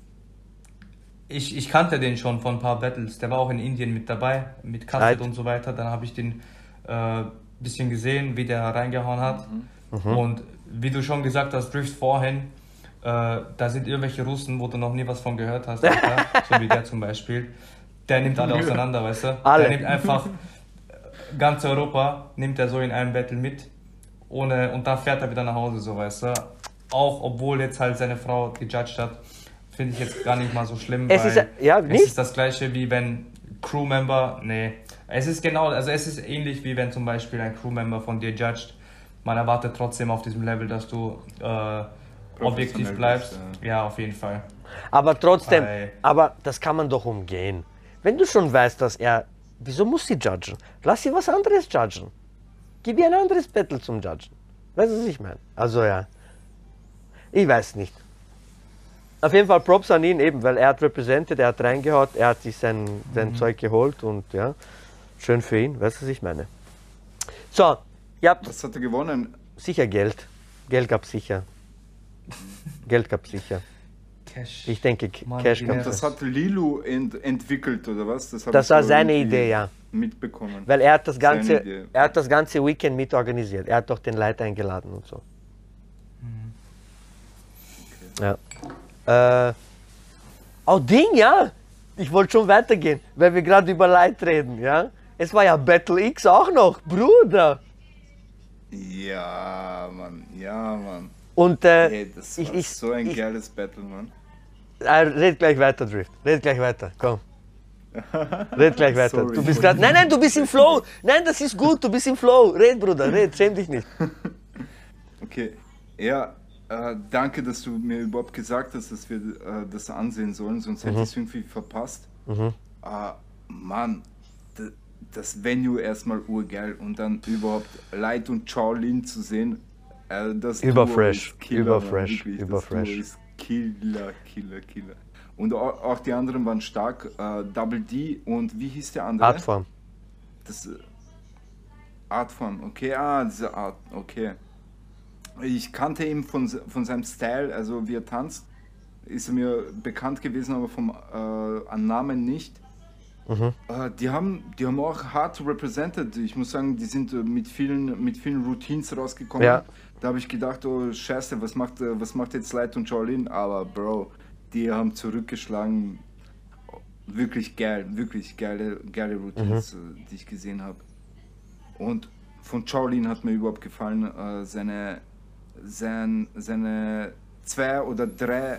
Ich, ich kannte den schon von ein paar Battles. Der war auch in Indien mit dabei, mit Kasset Right. und so weiter. Dann habe ich den äh, bisschen gesehen, wie der reingehauen hat. Mhm. Und wie du schon gesagt hast, Drift vorhin, äh, da sind irgendwelche Russen, wo du noch nie was von gehört hast, (laughs) Alter. so wie der zum Beispiel. Der nimmt alle auseinander, weißt du? Alle. Der nimmt einfach ganz Europa, nimmt er so in einem Battle mit. Ohne, und dann fährt er wieder nach Hause, so weißt du. Auch obwohl jetzt halt seine Frau gejudged hat. Finde ich jetzt gar nicht mal so schlimm, Es weil ist, ja, es ist das gleiche wie wenn Crewmember, nee, es ist genau, also es ist ähnlich wie wenn zum Beispiel ein Crewmember von dir judged. Man erwartet trotzdem auf diesem Level, dass du äh, objektiv bleibst. bist, Ja, auf jeden Fall. Aber trotzdem, Weil- aber das kann man doch umgehen. Wenn du schon weißt, dass er, wieso muss sie judgen? Lass sie was anderes judgen. Gib ihr ein anderes Battle zum Judgen. Weißt du, was ich meine? Also ja, ich weiß nicht. Auf jeden Fall Props an ihn eben, weil er hat represented, er hat reingehaut, er hat sich sein, sein Zeug geholt und ja, schön für ihn, weißt du, was ich meine? So, ihr habt Was hat er gewonnen? sicher Geld. Geld gab sicher. (laughs) Geld gab sicher. Cash. Ich denke, Mann, Cash gab. Das hat Lilu ent entwickelt, oder was? Das, Das ich war seine Idee, ja. Mitbekommen. Weil er hat das ganze, er hat das ganze Weekend mitorganisiert. Er hat doch den Leiter eingeladen und so. Ja. Äh, oh, Ding, ja. Ich wollte schon weitergehen, weil wir gerade über Leid reden, ja. Es war ja Battle X auch noch, Bruder. Ja, Mann, ja, Mann. Und äh, Ey, das war ich, ich, so ein ich, geiles Battle, Mann. äh, red gleich weiter, Drift. Red gleich weiter, komm. (laughs) Red gleich weiter. Sorry. Du bist gerade. Nein, nein, du bist im Flow. Nein, das ist gut, du bist im Flow. Red, Bruder, red, schäm dich nicht. (laughs) Okay, ja, äh, danke, dass du mir überhaupt gesagt hast, dass wir äh, das ansehen sollen, sonst Mhm. hätte ich es irgendwie verpasst. Äh, Mann, das Venue erstmal urgeil und dann überhaupt Light und Shaolin zu sehen, äh, das Überfresh, überfresh, überfresh. Killer, Killer, Killer. Und au- auch die anderen waren stark, äh, Double D und wie hieß der andere? Artform. Das äh, Artform, okay, ah, diese Art, okay. Ich kannte ihn von, von seinem Style, also wie er tanzt, ist er mir bekannt gewesen, aber vom äh, Namen nicht. Äh, die, haben, die haben auch hart represented. Ich muss sagen, die sind äh, mit vielen, mit vielen Routines rausgekommen. Ja. Da habe ich gedacht, oh Scheiße, was macht, äh, was macht jetzt Light und Shaolin? Aber Bro, die haben zurückgeschlagen. Wirklich geil, wirklich geile, geile Routines, äh, die ich gesehen habe. Und von Shaolin hat mir überhaupt gefallen, äh, seine, sein, seine zwei oder drei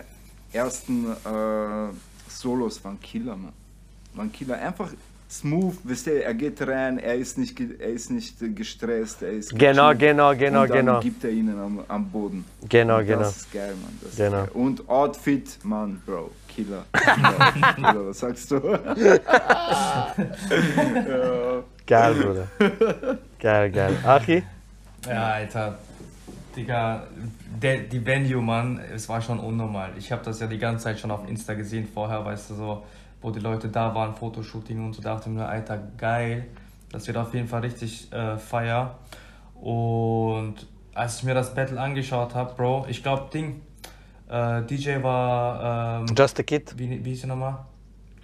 ersten äh, Solos waren Killer, man. Waren Killer. Einfach smooth, wisst ihr, er geht rein, er ist nicht, ge- er ist nicht gestresst, er ist Genau, gechillt. genau, genau, und dann genau. gibt er ihnen am, am Boden. Genau, und genau. Das ist geil, man. Das Genau. Ist geil. Und Outfit, Mann, Bro, Killer. Killer, (laughs) Killer was sagst du? ja. Geil, Bruder. Geil, geil. Achi? Ja, Alter. Digga, der, die Venue, Mann, es war schon unnormal. Ich habe das ja die ganze Zeit schon auf Insta gesehen vorher, weißt du, so, wo die Leute da waren, Fotoshooting und so, dachte mir, Alter, geil. Das wird auf jeden Fall richtig äh, feier. Und als ich mir das Battle angeschaut habe, Bro, ich glaube, Ding, äh, DJ war, ähm, Just a Kid? wie, wie hieß er nochmal?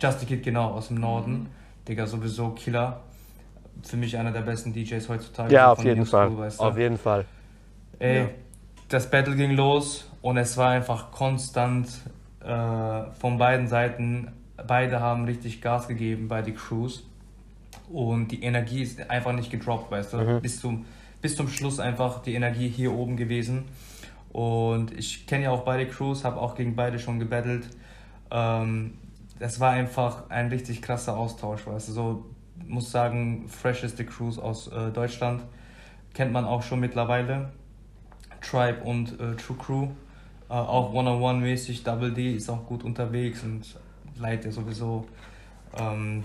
Just a Kid, genau, aus dem Norden. Mhm. Digga, sowieso Killer. Für mich einer der besten DJs heutzutage. Ja, auf jeden New School, Fall. weißt du. Auf jeden Fall. Ey, Ja. das Battle ging los und es war einfach konstant äh, von beiden Seiten. Beide haben richtig Gas gegeben bei die Crews und die Energie ist einfach nicht gedroppt, weißt du. Mhm. Bis, zum, bis zum Schluss einfach die Energie hier oben gewesen. Und ich kenne ja auch beide Crews, habe auch gegen beide schon gebattelt. Ähm, das war einfach ein richtig krasser Austausch, weißt du. So, muss sagen, fresheste Crews aus äh, Deutschland. Kennt man auch schon mittlerweile. Tribe und äh, True Crew. Äh, auch One-on-One-mäßig. Double D ist auch gut unterwegs und Light ja sowieso. Ähm,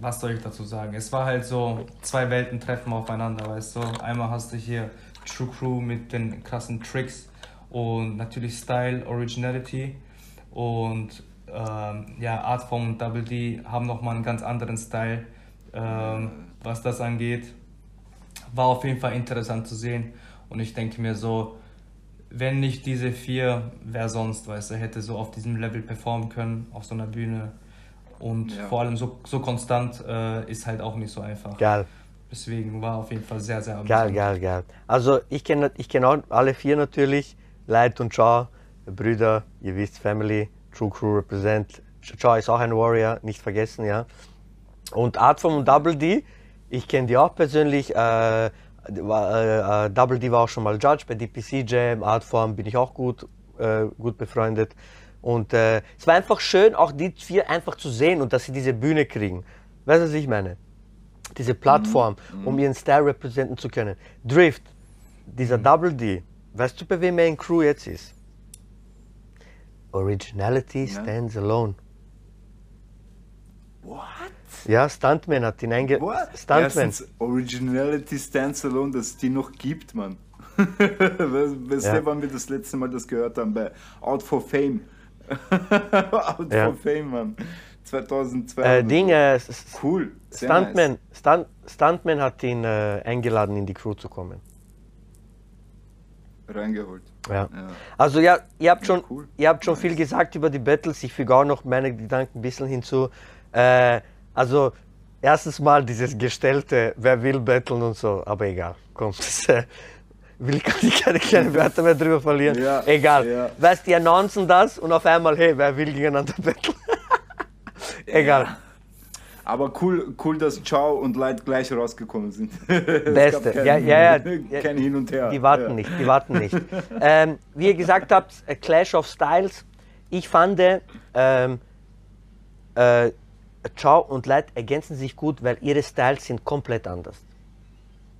was soll ich dazu sagen? Es war halt so, zwei Welten treffen aufeinander, weißt du. Einmal hast du hier True Crew mit den krassen Tricks und natürlich Style, Originality und ähm, ja, Artform und Double D haben nochmal einen ganz anderen Style, ähm, was das angeht. War auf jeden Fall interessant zu sehen und ich denke mir so, wenn nicht diese vier, wer sonst, weißt du, hätte so auf diesem Level performen können, auf so einer Bühne. Und Ja. vor allem so, so konstant äh, ist halt auch nicht so einfach. Geil. Deswegen war auf jeden Fall sehr, sehr Geil, amüsant. geil, geil. Also ich kenne ich kenn auch alle vier natürlich. Light und Shaw, Brüder, ihr wisst, Family, True Crew represent. Shaw ist auch ein Warrior, nicht vergessen, ja. Und Artform und Double D, ich kenne die auch persönlich. Äh, war, äh, äh, Double D war auch schon mal Judge bei DPC Jam. Artform bin ich auch gut, äh, gut befreundet. Und äh, es war einfach schön, auch die vier einfach zu sehen und dass sie diese Bühne kriegen. Weißt du, was ich meine? Diese Plattform, um ihren Style repräsentieren zu können. Drift, dieser Double D, weißt du, bei wem er in Crew jetzt ist? Originality stands alone. Ja, Stuntman hat ihn einge... What? Stuntman. Erstens, Originality stands alone, dass es die noch gibt, man. (laughs) Weißt Ja. wann wir das letzte Mal das gehört haben? Bei Out for Fame. (laughs) Out Ja. for Fame, man. 2002. Äh, Ding, äh, Cool. Sehr Stuntman, Stunt, Stuntman hat ihn äh, eingeladen, in die Crew zu kommen. Nice. Reingeholt. Ja. Ja. Also ja, ihr habt schon, cool. ihr habt schon viel gesagt über die Battles. Ich füge auch noch meine Gedanken ein bisschen hinzu. Äh, also erstens mal dieses gestellte, wer will battlen und so, aber egal. Komm, (laughs) das, äh, will ich keine kleinen Wörter mehr drüber verlieren. Ja, egal. ja. Weißt die announcen das und auf einmal, hey, wer will gegeneinander battlen? (laughs) egal. Aber cool, cool, dass Ciao und Light gleich rausgekommen sind. (laughs) Es Beste. kein, Ja, ja, ja. Kein Hin und Her. Die warten ja. nicht, die warten nicht. ähm, wie ihr gesagt habt, A Clash of Styles. Ich fand, ähm, äh, Chow und Light ergänzen sich gut, weil ihre Styles sind komplett anders.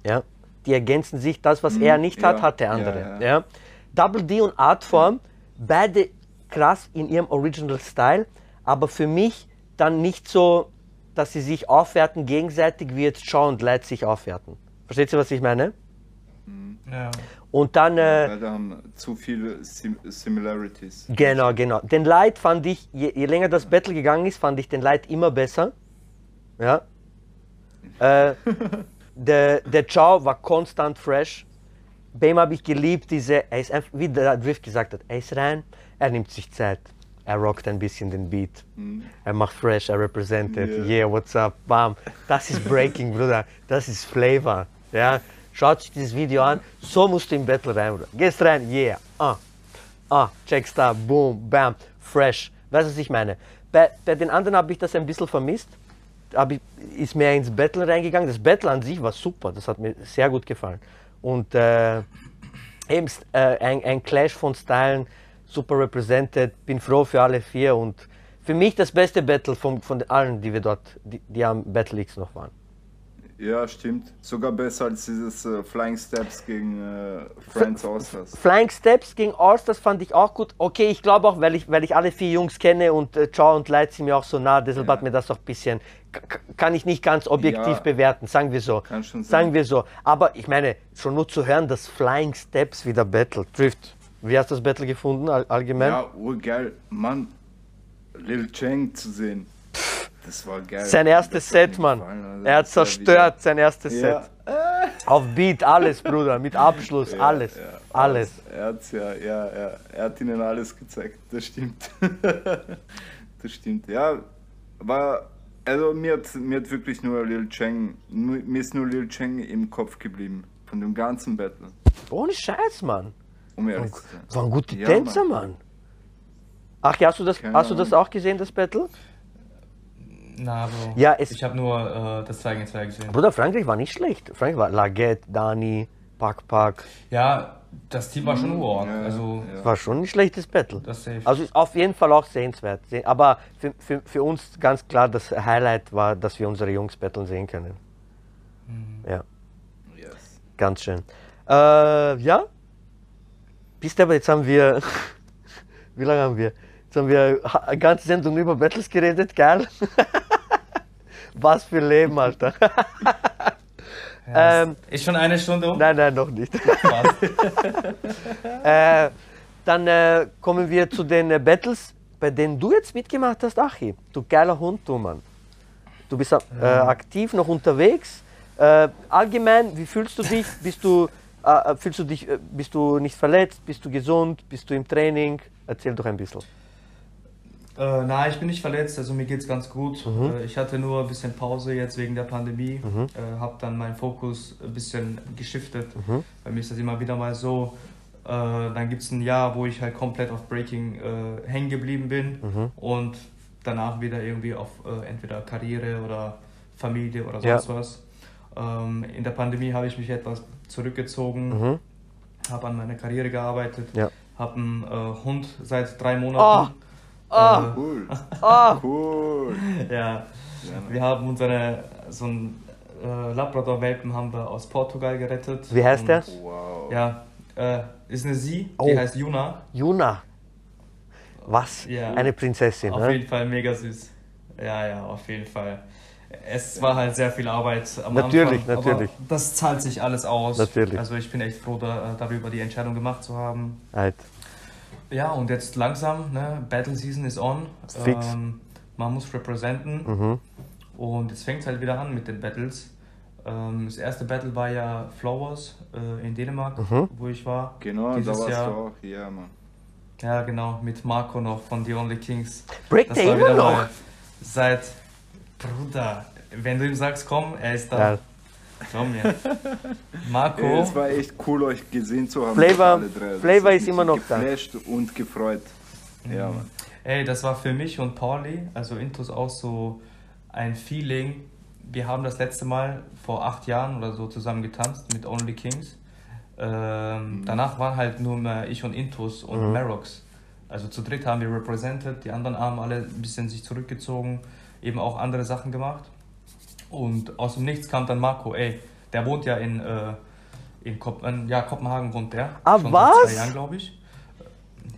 Ja? Die ergänzen sich, das, was er nicht hat, ja, hat der ja, andere. ja. Ja, Double D und Artform, beide krass in ihrem Original Style, aber für mich dann nicht so, dass sie sich aufwerten gegenseitig, wie jetzt Chow und Light sich aufwerten. Versteht ihr, was ich meine? Ja. Und dann, äh, Beide haben zu viele Sim Similarities. genau, genau. Den Light fand ich, je, je länger das Battle gegangen ist, fand ich den Light immer besser. Ja. Äh, (laughs) der, der Chow war konstant fresh. Bei ihm habe ich geliebt, diese, er ist einfach, wie der Drift gesagt hat, er ist rein, er nimmt sich Zeit. Er rockt ein bisschen den Beat. Er macht fresh, er represented. Yeah. Yeah, what's up? Bam. Das ist Breaking, (laughs) Bruder. Das ist Flavor. Ja. Schaut sich dieses Video an. So musst du im Battle rein, Bruder. Gehst rein, yeah. Ah. Ah, checkst da, boom, bam, fresh. Weißt du, was ich meine? Bei, bei den anderen habe ich das ein bisschen vermisst. Ich, ist mehr ins Battle reingegangen. Das Battle an sich war super. Das hat mir sehr gut gefallen. Und äh, eben äh, ein, ein Clash von Stylen, super represented. Bin froh für alle vier und für mich das beste Battle von, von allen, die wir dort, die, die am Battle X noch waren. Ja, stimmt. Sogar besser als dieses äh, Flying Steps gegen äh, Friends Auslas. Flying Steps gegen Allstars fand ich auch gut. Okay, ich glaube auch, weil ich, weil ich alle vier Jungs kenne und äh, Chow und Light sind mir auch so nah, deshalb Ja. hat mir das auch ein bisschen, kann ich nicht ganz objektiv Ja. bewerten, sagen wir so. Kann schon sein. Sagen wir so. Aber ich meine, schon nur zu hören, dass Flying Steps wieder Battle Drift. Wie hast du das Battle gefunden all, allgemein? Ja, urgeil. Mann, Lil Cheng zu sehen. Das war geil. Sein erstes Set, Mann. Alter. Er hat zerstört sein erstes wieder- Set. Ja, Auf Beat, alles, Bruder, mit Abschluss, Ja, alles. ja, alles. Er hat's ja, ja, ja, er hat ihnen alles gezeigt, das stimmt. (laughs) das stimmt, ja. War, also mir hat, mir hat wirklich nur Lil Cheng, mir ist nur Lil Cheng im Kopf geblieben. Von dem ganzen Battle, Ohne Scheiß, Mann. um ehrlich zu sein. Waren gute Ja, Tänzer, Mann. Mann. Ach ja, hast du das, Keine hast du das auch gesehen, das Battle? Na, Bro. Ja, es- ich habe nur äh, das 2 gegen 2 gesehen. Bruder, Frankreich war nicht schlecht. Frankreich war Laguette, Dani, Pak Pak. Ja, das Team war schon urorg. ja, also, ja. War schon ein schlechtes Battle. das safe. Also ist auf jeden Fall auch sehenswert. Se- Aber für, für, für uns ganz klar das Highlight war, dass wir unsere Jungs battlen sehen können. Ja, Yes. ganz schön. Äh, ja. Bist aber jetzt haben wir. (laughs) Wie lange haben wir? Jetzt haben wir eine ganze Sendung über Battles geredet, geil. (laughs) Was für Leben, Alter. (laughs) (laughs) ja, ähm, ist schon eine Stunde um? Nein, nein, noch nicht. (laughs) Äh, dann äh, kommen wir zu den äh, Battles, bei denen du jetzt mitgemacht hast, Achi. Du geiler Hund, du Mann. Du bist äh, aktiv noch unterwegs. Äh, allgemein, wie fühlst du dich? Bist du, äh, fühlst du dich, bist du nicht verletzt? Bist du gesund? Bist du im Training? Erzähl doch ein bisschen. Äh, nein, ich bin nicht verletzt, also mir geht's ganz gut. Mhm. Äh, ich hatte nur ein bisschen Pause jetzt wegen der Pandemie. Äh, habe dann meinen Fokus ein bisschen geschiftet. Mhm. Bei mir ist das immer wieder mal so. Äh, dann gibt es ein Jahr, wo ich halt komplett auf Breaking äh, hängen geblieben bin Mhm. und danach wieder irgendwie auf äh, entweder Karriere oder Familie oder Ja. sonst was. Ähm, in der Pandemie habe ich mich etwas zurückgezogen, Mhm. habe an meiner Karriere gearbeitet, Ja. habe einen Hund seit drei Oh, Ah, Cool. ah. Cool. (laughs) Ja, wir haben unsere, so einen äh, Labrador-Welpen haben wir aus Portugal gerettet. Wie heißt der? Wow. Ja, äh, ist eine Sie, die Oh. heißt Juna. Juna. Was? Ja. Eine Prinzessin, Auf ne? jeden Fall mega süß. Ja, ja, auf jeden Fall. Es war halt sehr viel Arbeit am Natürlich, Anfang, natürlich. Aber das zahlt sich alles aus. Natürlich. Also ich bin echt froh da, darüber, die Entscheidung gemacht zu haben. Halt. Ja, und jetzt langsam, ne? Battle Season is on. Fix. Ähm, man muss representen. Mhm. Und jetzt fängt es halt wieder an mit den Battles. Ähm, das erste Battle war ja Flowers äh, in Dänemark, Mhm. wo ich war. Genau, da Dieses warst Jahr. du auch. Ja, Mann. Ja, genau, mit Marco noch von The Only Kings. Er war immer wieder noch? mal seit. Bruder, wenn du ihm sagst, komm, er ist da. Geil. Marco. Ey, es war echt cool, euch gesehen zu haben. Flavor- alle drei. Das Flavor ist immer noch da. geflasht und gefreut. Ja, Mhm. Mann. Ey, das war für mich und Pauli, also Intus auch so ein Feeling. Wir haben das letzte Mal vor acht Jahren oder so zusammen getanzt mit Only Kings. Ähm, Danach waren halt nur mehr ich und Intus und Marox. Also zu dritt haben wir represented, die anderen haben alle ein bisschen sich zurückgezogen, eben auch andere Sachen gemacht. Und aus dem Nichts kam dann Marco, ey, der wohnt ja in, äh, in Kop äh, ja, Kopenhagen wohnt der. Ah, schon was? Seit zwei Jahren, glaube ich.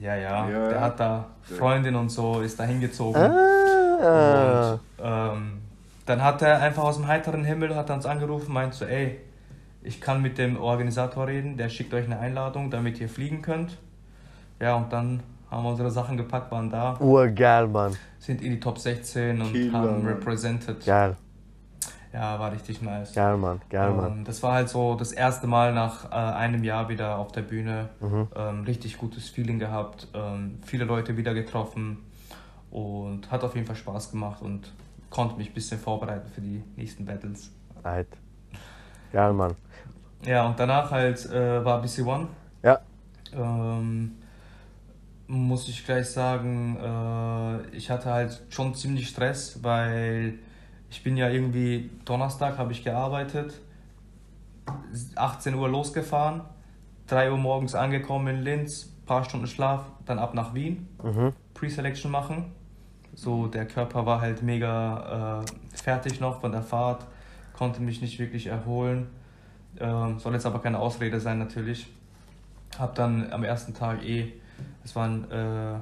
Ja, ja, Ja, der hat da Freundin und so, ist da hingezogen. Ah. Und ähm, dann hat er einfach aus dem heiteren Himmel hat er uns angerufen, meint so, ey, ich kann mit dem Organisator reden, der schickt euch eine Einladung, damit ihr fliegen könnt. Ja, und dann haben wir unsere Sachen gepackt, waren da, Urgeil, Mann. sind in die Top 16 und Killer, haben Mann. represented. Geil. Ja, war richtig nice. Geil, Mann. Geil, Mann. Ähm, das war halt so das erste Mal nach äh, einem Jahr wieder auf der Bühne. Mhm. Ähm, richtig gutes Feeling gehabt, ähm, viele Leute wieder getroffen und hat auf jeden Fall Spaß gemacht und konnte mich ein bisschen vorbereiten für die nächsten Battles. Halt. Geil, Mann. Ja, und danach halt äh, war BC One. Ja. Ähm, muss ich gleich sagen, äh, ich hatte halt schon ziemlich Stress, weil ich bin ja irgendwie Donnerstag habe ich gearbeitet, 18 Uhr losgefahren, 3 Uhr morgens angekommen in Linz, paar Stunden Schlaf, dann ab nach Wien, Mhm. Pre-Selection machen. So, der Körper war halt mega äh, fertig noch von der Fahrt, konnte mich nicht wirklich erholen. Ähm, soll jetzt aber keine Ausrede sein, natürlich. Hab dann am ersten Tag eh, es waren äh,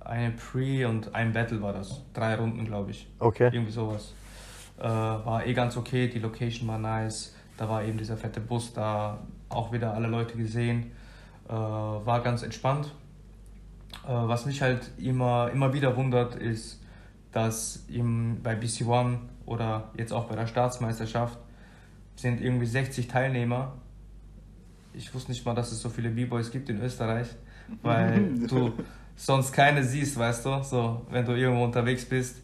eine Pre- und ein Battle war das. Drei Runden, glaube ich. Okay. Irgendwie sowas. Äh, war eh ganz okay, die Location war nice. Da war eben dieser fette Bus da, auch wieder alle Leute gesehen. Äh, war ganz entspannt. Äh, was mich halt immer, immer wieder wundert, ist, dass im, bei BC One oder jetzt auch bei der Staatsmeisterschaft sind irgendwie 60 Teilnehmer. Ich wusste nicht mal, dass es so viele B-Boys gibt in Österreich, weil (laughs) du sonst keine siehst, weißt du? So, wenn du irgendwo unterwegs bist,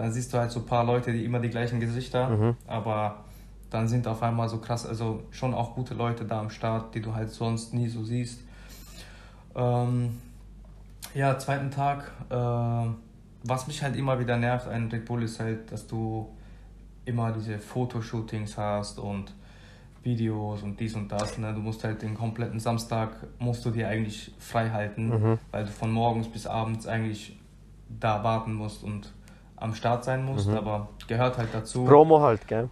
dann siehst du halt so ein paar Leute, die immer die gleichen Gesichter, aber dann sind auf einmal so krass, also schon auch gute Leute da am Start, die du halt sonst nie so siehst. Ähm, ja, zweiten Tag, äh, was mich halt immer wieder nervt an Red Bull ist halt, dass du immer diese Fotoshootings hast und Videos und dies und das. Ne? Du musst halt den kompletten Samstag, musst du dir eigentlich frei halten, weil du von morgens bis abends eigentlich da warten musst und am Start sein musst, aber gehört halt dazu. Promo halt, gell?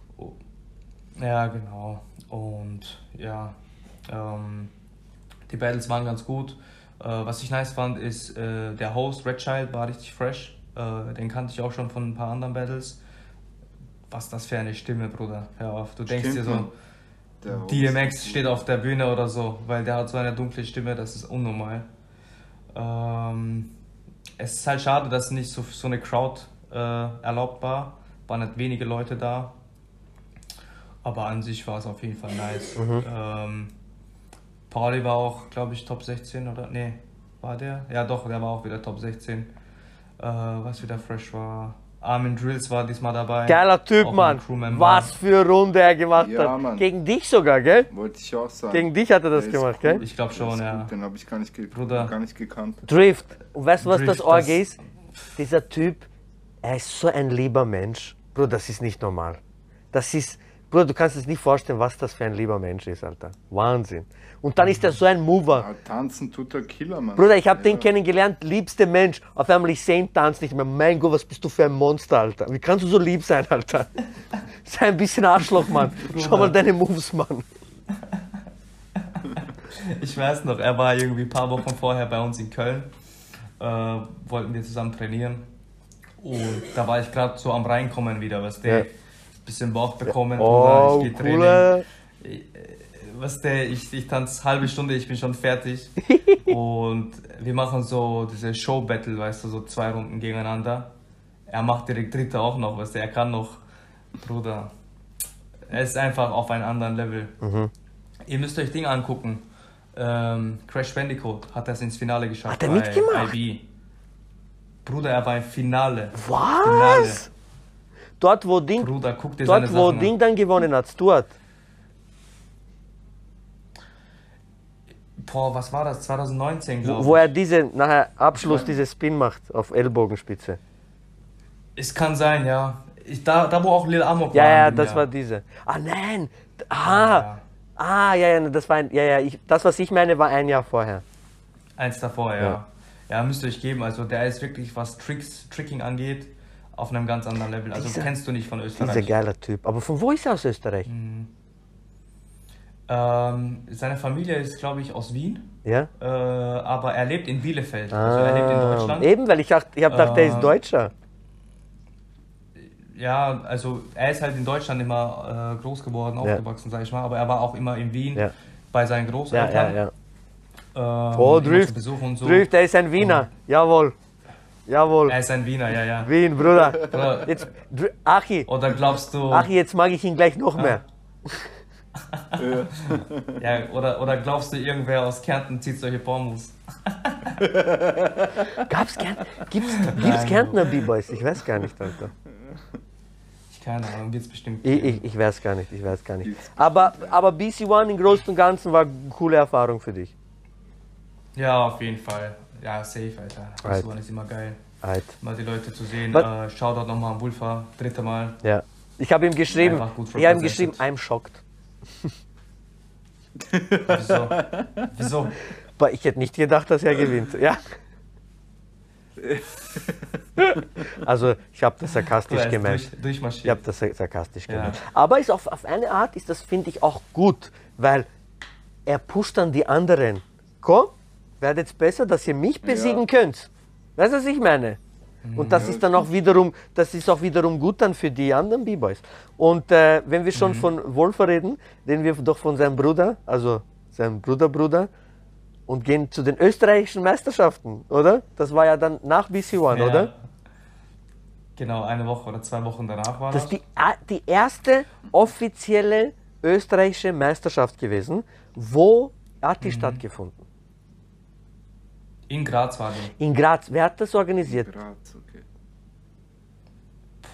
Ja, genau. Und ja, ähm, die Battles waren ganz gut. Äh, was ich nice fand, ist, äh, der Host Red Child war richtig fresh. Äh, den kannte ich auch schon von ein paar anderen Battles. Was das für eine Stimme, Bruder. Hör auf. Du denkst dir Stimmt, so, Der DMX steht auf der Bühne oder so, weil der hat so eine dunkle Stimme, das ist unnormal. Ähm, es ist halt schade, dass nicht so, so eine Crowd äh, erlaubt war. Waren nicht wenige Leute da. Aber an sich war es auf jeden Fall nice. Ähm, Pauli war auch, glaube ich, Top 16 oder? Nee, war der? Ja, doch, der war auch wieder Top 16. Äh, was wieder fresh war. Armin Drills war diesmal dabei. Geiler Typ, Auch Mann. Was für Runde er gemacht Ja, hat. Mann. Gegen dich sogar, gell? Wollte ich auch sagen. Gegen dich hat er das Der gemacht, cool. gell? Ich glaube schon, ja. gut, Den habe ich gar nicht, ge Bruder. gar nicht gekannt. Drift. Und weißt du, was Drift, das Org das- ist? Dieser Typ, er ist so ein lieber Mensch. Bro, das ist nicht normal. Das ist Bruder, du kannst es nicht vorstellen, was das für ein lieber Mensch ist, Alter. Wahnsinn. Und dann ist er so ein Mover. Ja, tanzen tut der Killer, Mann. Bruder, ich habe ja. den kennengelernt, liebster Mensch. Auf einmal ich sehe ihn tanzen nicht mehr. Mein Gott, was bist du für ein Monster, Alter? Wie kannst du so lieb sein, Alter? (laughs) Sei ein bisschen Arschloch, Mann. Schau mal deine Moves, Mann. Ich weiß noch, er war irgendwie ein paar Wochen vorher bei uns in Köln. Äh, wollten wir zusammen trainieren. Und da war ich gerade so am Reinkommen wieder, was der Ja. bisschen Bauch bekommen. Oh, Bruder, ich geh cooler. Training. Was der, ich, ich tanze halbe Stunde, ich bin schon fertig. (laughs) und wir machen so diese Show-Battle, weißt du, so zwei Runden gegeneinander. Er macht direkt dritte auch noch, weißt du, er kann noch, Bruder. Er ist einfach auf einem anderen Level. Mhm. Ihr müsst euch Ding angucken. Ähm, Crash Bandicoot hat das ins Finale geschafft. Hat er bei mitgemacht? IB. Bruder, er war im Finale. Finale. Was? Dort, wo Ding, Bruder, guck dir dort, wo Sachen Ding an. dann gewonnen hat, Stuart. Boah, was war das? 2019, glaube Wo, ich. wo er diese, nachher Abschluss, diese Spin macht auf Ellbogenspitze. Es kann sein, ja. Ich, da, da, wo auch Lil Amok Ja, war. ja, das Jahr. war diese. Ah, nein. Ah, Ja, ah, ja, ja, das war ein, ja, ja, ich, das, was ich meine, war ein Jahr vorher. eins davor, ja. Ja. Ja. müsst ihr euch geben. Also der ist wirklich, was Tricks, Tricking angeht, auf einem ganz anderen Level. Also Dieser- kennst du nicht von Österreich. Dieser geiler Typ. Aber von wo ist er aus Österreich? Mhm. Ähm, seine Familie ist, glaube ich, aus Wien. Ja? Äh, aber er lebt in Bielefeld. Also er lebt in Ah, Deutschland. Eben, weil ich dachte, ich habe gedacht, der ist Äh, Deutscher. Ja, also er ist halt in Deutschland immer äh, groß geworden, Ja. aufgewachsen, sag ich mal. Aber er war auch immer in Wien Ja. bei seinen Ja, Großeltern. ja, Ähm, Oh, Drift. so. Drift, er ist ein Wiener. Jawohl. Jawohl. Er ist ein Wiener, ja, ja. Wien, Bruder. Jetzt, Achi, oder glaubst du, Achi, jetzt mag ich ihn gleich noch mehr. (laughs) ja, oder, oder glaubst du, irgendwer aus Kärnten zieht solche Pornos? (laughs) Gab's Kärn gibt's, gibt's. Kärntner B-Boys? Ich weiß gar nicht, Alter. Ich keine Ahnung, wird's bestimmt. Ich, ich, ich weiß gar nicht, ich weiß gar nicht. Aber, aber BC One im Großen und Ganzen war eine coole Erfahrung für dich. Ja, auf jeden Fall. Ja, safe, Alter. Right. Das ist immer geil, Halt. mal die Leute zu sehen. Äh, Shoutout nochmal an Wulfa, dritte Mal. Ja. Ich habe ihm geschrieben, ich habe ihm geschrieben, I'm shocked. Wieso? Wieso? Aber ich hätte nicht gedacht, dass er gewinnt. Ja. Also ich habe das sarkastisch ist gemeint. durch. Ich habe das sar- sarkastisch Ja. gemeint. Aber ist auf, auf eine Art ist das, finde ich, auch gut, weil er pusht dann die anderen. Komm, werdet besser, dass ihr mich besiegen könnt. Weißt du, was ich meine? Und das ist dann auch wiederum, das ist auch wiederum gut dann für die anderen B-Boys. Und äh, wenn wir schon von Wolfer reden, reden wir doch von seinem Bruder, also seinem Bruder-Bruder, und gehen zu den österreichischen Meisterschaften, oder? Das war ja dann nach BC One, Ja. oder? Genau, eine Woche oder zwei Wochen danach war Das das. ist die, die erste offizielle österreichische Meisterschaft gewesen. Wo hat die stattgefunden? In Graz war die. In Graz. Wer hat das organisiert? Graz, okay.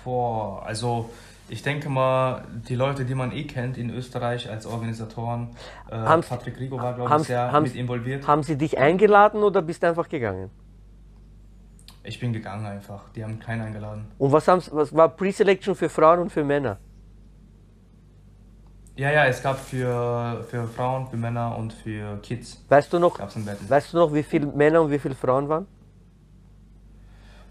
Boah, also ich denke mal, die Leute, die man eh kennt in Österreich als Organisatoren, äh, Haben's- Patrick Rigo war, glaube ich, sehr mit involviert. Haben sie dich eingeladen oder bist du einfach gegangen? Ich bin gegangen einfach. Die haben keinen eingeladen. Und was, haben's, was war Pre-Selection für Frauen und für Männer? Ja, ja, es gab für, für Frauen, für Männer und für Kids Weißt du noch, weißt du noch, wie viele Männer und wie viele Frauen waren?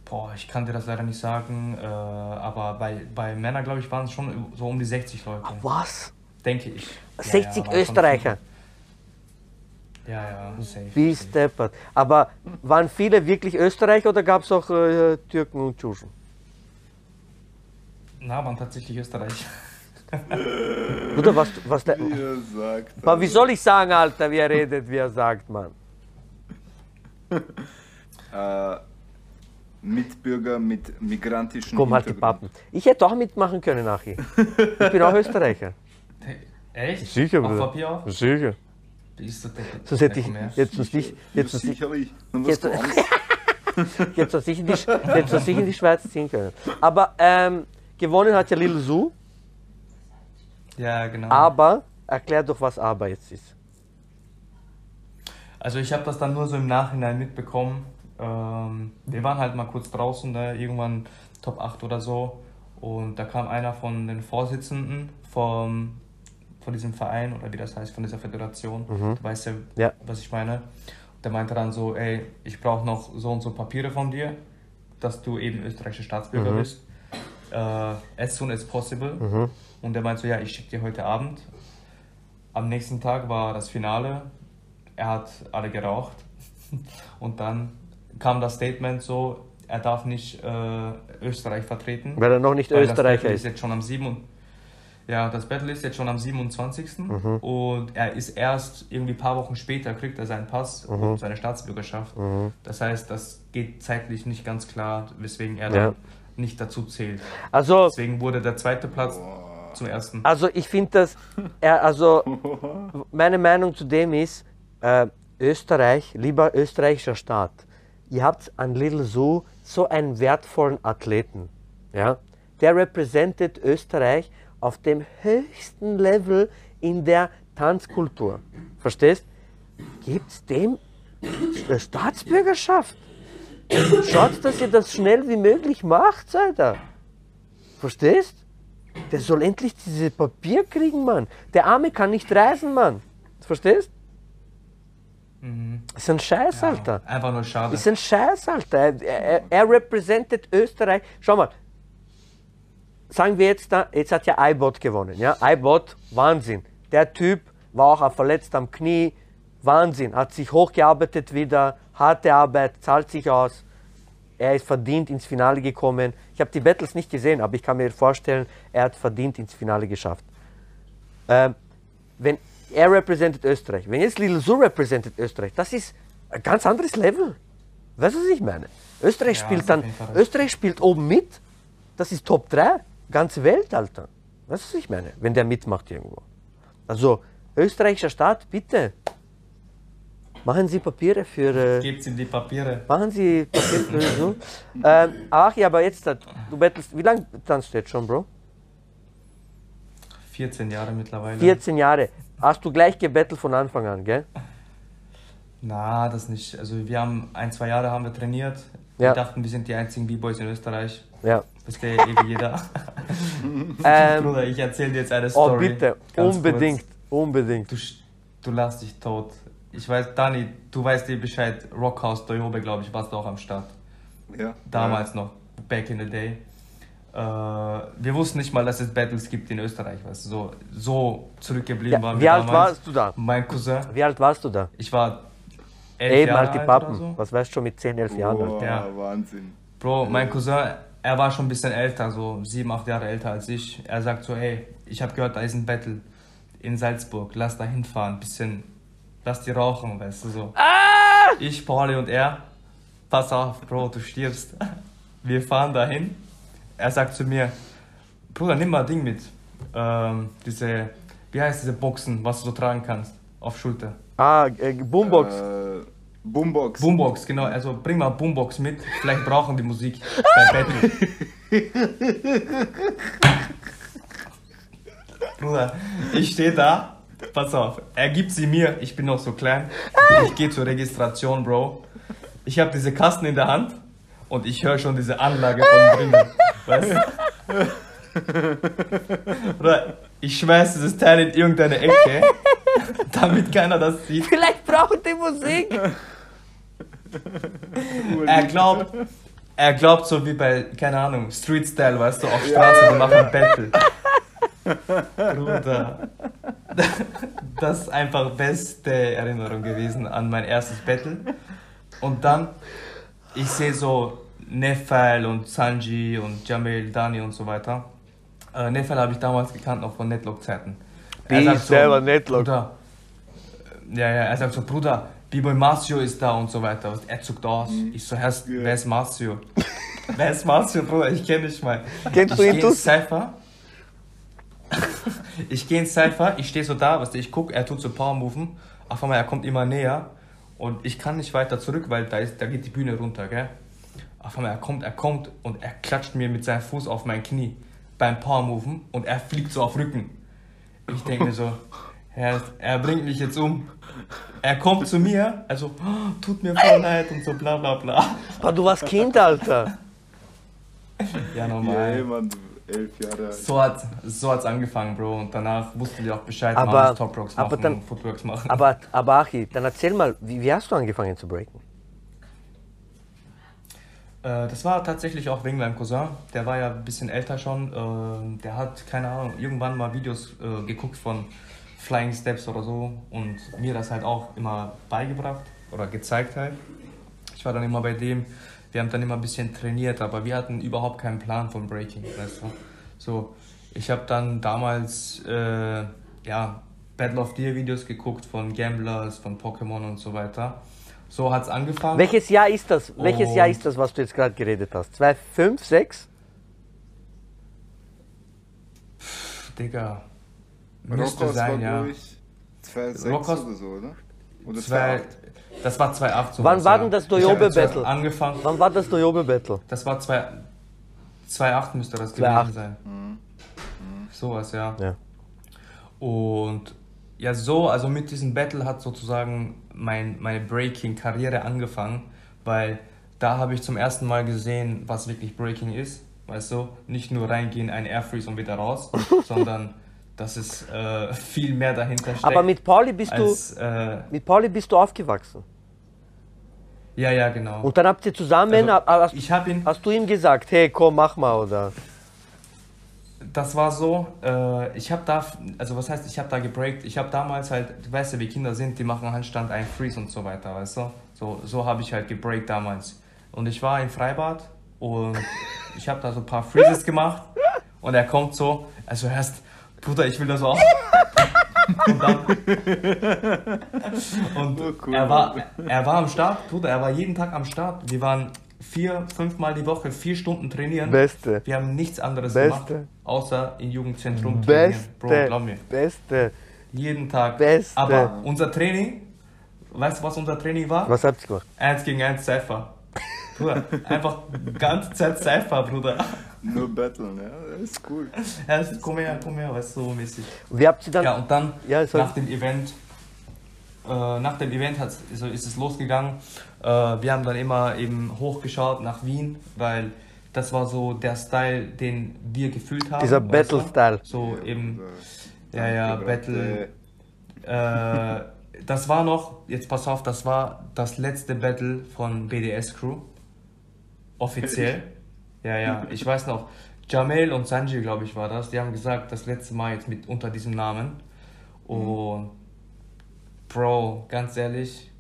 Boah, ich kann dir das leider nicht sagen, äh, aber bei, bei Männern, glaube ich, waren es schon so um die 60 Leute. Was? Denke ich. Ja, 60 ja, schon Österreicher. Ja, ja, safe. Wie steppert. Aber waren viele wirklich Österreicher oder gab es auch äh, Türken und Tschuschen? Na, waren tatsächlich Österreicher. Oder was, was der, Wie er sagt. Aber wie soll ich sagen, Alter, wie er redet, wie er sagt, Mann? Äh, Mitbürger mit migrantischen Komm, halt die. Pappen. Ich hätte auch mitmachen können, Achi. Ich bin auch (laughs) Österreicher. Echt? Sicher, Auf Bruder. Papier auch? Sicher. Bist du der- Sonst hätte ich jetzt uns nicht, Ja, jetzt uns sicherlich. Dann Jetzt- (laughs) jetzt uns nicht, in die, jetzt uns nicht in die Schweiz ziehen können. Aber ähm, gewonnen hat ja Lil Su. Ja, genau. Aber erklär doch, was aber jetzt ist. Also ich habe das dann nur so im Nachhinein mitbekommen. Ähm, wir waren halt mal kurz draußen, ne, irgendwann Top 8 oder so. Und da kam einer von den Vorsitzenden vom, von diesem Verein oder wie das heißt, von dieser Föderation. Du weißt ja, Ja. was ich meine. Der meinte dann so, ey, ich brauche noch so und so Papiere von dir, dass du eben österreichischer Staatsbürger bist. Äh, as soon as possible. Und der meinte so, ja, ich schicke dir heute Abend. Am nächsten Tag war das Finale. Er hat alle geraucht. (laughs) Und dann kam das Statement so, er darf nicht äh, Österreich vertreten. Weil er noch nicht Österreicher ist. ist jetzt schon am 7. Ja, das Battle ist jetzt schon am 27. Mhm. Und er ist erst irgendwie ein paar Wochen später, kriegt er seinen Pass Mhm. und seine Staatsbürgerschaft. Das heißt, das geht zeitlich nicht ganz klar, weswegen er Ja. dann nicht dazu zählt. Also, Deswegen wurde der zweite Platz zum ersten. also ich finde das, er, also meine Meinung zu dem ist, äh, Österreich, lieber österreichischer Staat, ihr habt an Little Zoo so einen wertvollen Athleten, ja, der repräsentiert Österreich auf dem höchsten Level in der Tanzkultur. Verstehst? Gebt dem äh, Staatsbürgerschaft. Schaut, dass ihr das schnell wie möglich macht, Alter. Verstehst? Der soll endlich dieses Papier kriegen, Mann. Der Arme kann nicht reisen, Mann. Verstehst? Ist ein Scheiß, Alter. Einfach nur schade. Ist ein Scheiß, Alter. Er, er, er repräsentiert Österreich. Schau mal. Sagen wir jetzt, da, jetzt hat ja iBot gewonnen. Ja? iBot, Wahnsinn. Der Typ war auch verletzt am Knie. Wahnsinn. Hat sich hochgearbeitet wieder. Harte Arbeit, zahlt sich aus. Er ist verdient ins Finale gekommen. Ich habe die Battles nicht gesehen, aber ich kann mir vorstellen, er hat verdient ins Finale geschafft. Ähm, wenn er repräsentiert Österreich, wenn jetzt Lil Sur repräsentiert Österreich, das ist ein ganz anderes Level. Weißt du, was ich meine? Österreich Ja, spielt dann. Österreich spielt oben mit, das ist Top 3, ganze Welt, Alter. Weißt du, was ich meine? Wenn der mitmacht irgendwo. Also, österreichischer Staat, bitte. Machen Sie Papiere für. Äh, Gebt ihm die Papiere. Machen Sie Papier für so. (laughs) ähm, ach ja, aber jetzt, äh, du bettelst, wie lange tanzt du jetzt schon, Bro? 14 Jahre mittlerweile. 14 Jahre. Hast du gleich gebettelt von Anfang an, gell? (laughs) Na, das nicht. Also wir haben ein, zwei Jahre haben wir trainiert. Ja. Wir dachten, wir sind die einzigen B-Boys in Österreich. Ja. Wisst ihr eh wie (laughs) jeder. Ähm, Bruder, ich erzähl dir jetzt eine oh, Story. bitte, Ganz unbedingt, Kurz. unbedingt. Du, du lachst dich tot. Ich weiß, Dani, du weißt dir Bescheid. Rockhouse Doyobe, glaube ich, warst du auch am Start. Ja. Damals noch, back in the day. Äh, wir wussten nicht mal, dass es Battles gibt in Österreich. Weißt du, so, so zurückgeblieben Ja, waren wie wir alt damals. warst du da? Mein Cousin. Wie alt warst du da? Ich war elf Eben Jahre halt die alt Pappen. oder so. Was weißt du schon mit 10, 11 Jahren? Alter? Ja. Wahnsinn. Bro, mein Cousin, er war schon ein bisschen älter, so sieben, acht Jahre älter als ich. Er sagt so, ey, ich habe gehört, da ist ein Battle in Salzburg, lass da hinfahren, bisschen, lass die rauchen, weißt du so. Ich, Pauli und er, pass auf, Bro, du stirbst. (laughs) Wir fahren dahin. Er sagt zu mir, Bruder, nimm mal Ding mit. Ähm, diese, wie heißt diese Boxen, was du so tragen kannst, auf Schulter. Ah, äh, Boombox. Äh, Boombox. Boombox, genau. Also bring mal Boombox mit. Vielleicht brauchen die Musik beim (laughs) Battle. Bruder, ich stehe da. Pass auf, er gibt sie mir. Ich bin noch so klein. Ich gehe zur Registration, Bro. Ich habe diese Kasten in der Hand und ich höre schon diese Anlage von drinnen. Weißt du? Ich schmeiß dieses Teil in irgendeine Ecke, damit keiner das sieht. Vielleicht brauchen die Musik. Er glaubt, er glaubt so wie bei, keine Ahnung, Street Style, weißt du, auf Straße, die machen Battle. Bruder. Das ist einfach beste Erinnerung gewesen an mein erstes Battle. Und dann, ich sehe so Nefal und Sanji und Jamil, Dani und so weiter. Äh, Nefal habe ich damals gekannt, noch von Netlock-Zeiten. Er Ich sagt selber Netlock. Bruder, ja, ja, er sagt so, Bruder, B-Boy Marcio ist da und so weiter. Er zuckt aus. Ich so, Herr, wer ist Marcio? (laughs) wer ist Marcio, Bruder? Ich kenne dich mal. Kennst ich du ihn? Cypher. (laughs) ich gehe ins Cypher, ich stehe so da, was ich gucke, er tut so Power-Moven. Auf einmal, er kommt immer näher. Und ich kann nicht weiter zurück, weil da, ist, da geht die Bühne runter, gell? Auf einmal, er kommt, er kommt und er klatscht mir mit seinem Fuß auf mein Knie beim Power-Moven und er fliegt so auf Rücken. Ich denke mir so, (laughs) er, er bringt mich jetzt um. Er kommt zu mir, also, "Oh, tut mir voll leid und so bla bla bla. Aber du warst Kind, Alter. Ja, normal. ey, Mann. Elf Jahre alt. So hat so hat's angefangen, Bro. Und danach wussten wir auch Bescheid, Aber- man muss Top Rocks machen, aber dann- Footworks machen. Aber, aber Achi, dann erzähl mal, wie, wie hast du angefangen zu breaken? Äh, das war tatsächlich auch wegen meinem Cousin. Der war ja ein bisschen älter schon. Ähm, der hat, keine Ahnung, irgendwann mal Videos äh, geguckt von Flying Steps oder so und mir das halt auch immer beigebracht oder gezeigt halt. Ich war dann immer bei dem. Wir haben dann immer ein bisschen trainiert, aber wir hatten überhaupt keinen Plan von Breaking, weißt du. So, ich habe dann damals, äh, ja, Battle of Deer Videos geguckt von Gamblers, von Pokémon und so weiter. So hat's angefangen. Welches Jahr ist das? Welches Jahr Und- ist das, was du jetzt gerade geredet hast? 2, 5, 6? Digga. Müsste war, sein, ja. glaube ich, 2006 Rockos- oder so, oder? Oder Zwei, 2008. das war 2008 so. Wann war denn das Doyobe Battle? Angefangen. Wann war das Doyobe Battle? Das war 2 2008 müsste das 2008. gewesen sein. Sowas, ja. Ja. Und ja, so, also mit diesem Battle hat sozusagen mein, meine Breaking-Karriere angefangen, weil da habe ich zum ersten Mal gesehen, was wirklich Breaking ist. Weißt du, nicht nur reingehen, ein Air Freeze und wieder raus, (laughs) sondern dass es äh, (laughs) viel mehr dahinter steckt. Aber mit Pauli bist du, als, äh, mit Pauli bist du aufgewachsen. ja, ja, genau. Und dann habt ihr zusammen, Also, hast, ich ihn, hast du ihm gesagt, hey, komm, mach mal, oder? das war so, äh, ich habe da, also was heißt, ich habe da gebreakt, ich habe damals halt, du weißt ja, wie Kinder sind, die machen Handstand, ein Freeze und so weiter, weißt du? So, so habe ich halt gebreakt damals. Und ich war im Freibad und (laughs) ich habe da so ein paar Freezes gemacht und er kommt so, also erst, Bruder, ich will das auch. Und dann, und Oh, cool. er, war, er war am Start, Bruder, er war jeden Tag am Start. Wir waren vier, fünfmal die Woche, vier Stunden trainieren. Beste. Wir haben nichts anderes Beste. gemacht, außer im Jugendzentrum trainieren. Bro, Beste, glaub mir. beste. Jeden Tag. Beste. Aber unser Training, weißt du, was unser Training war? Was habt ihr gemacht? Eins gegen eins Cypher. Bruder, einfach ganze Zeit Cypher, Bruder. Nur Battlen, ja, das ist cool. (laughs) Er ist, komm her, komm her, weißt du, so mäßig. Und wie habt ihr dann, Ja, und dann Ja, nach dem Event, äh, nach dem Event hat's, so ist es losgegangen. Äh, wir haben dann immer eben hochgeschaut nach Wien, weil das war so der Style, den wir gefühlt haben. dieser? Battle-Style? So eben, Äh, ja, ja, Battle. Äh, das war noch, jetzt pass auf, das war das letzte Battle von BDS Crew. Offiziell. Ja, ja, ich weiß noch. Jamel und Sanji, glaube ich, war das. Die haben gesagt, das letzte Mal jetzt mit unter diesem Namen. Und Bro, ganz ehrlich,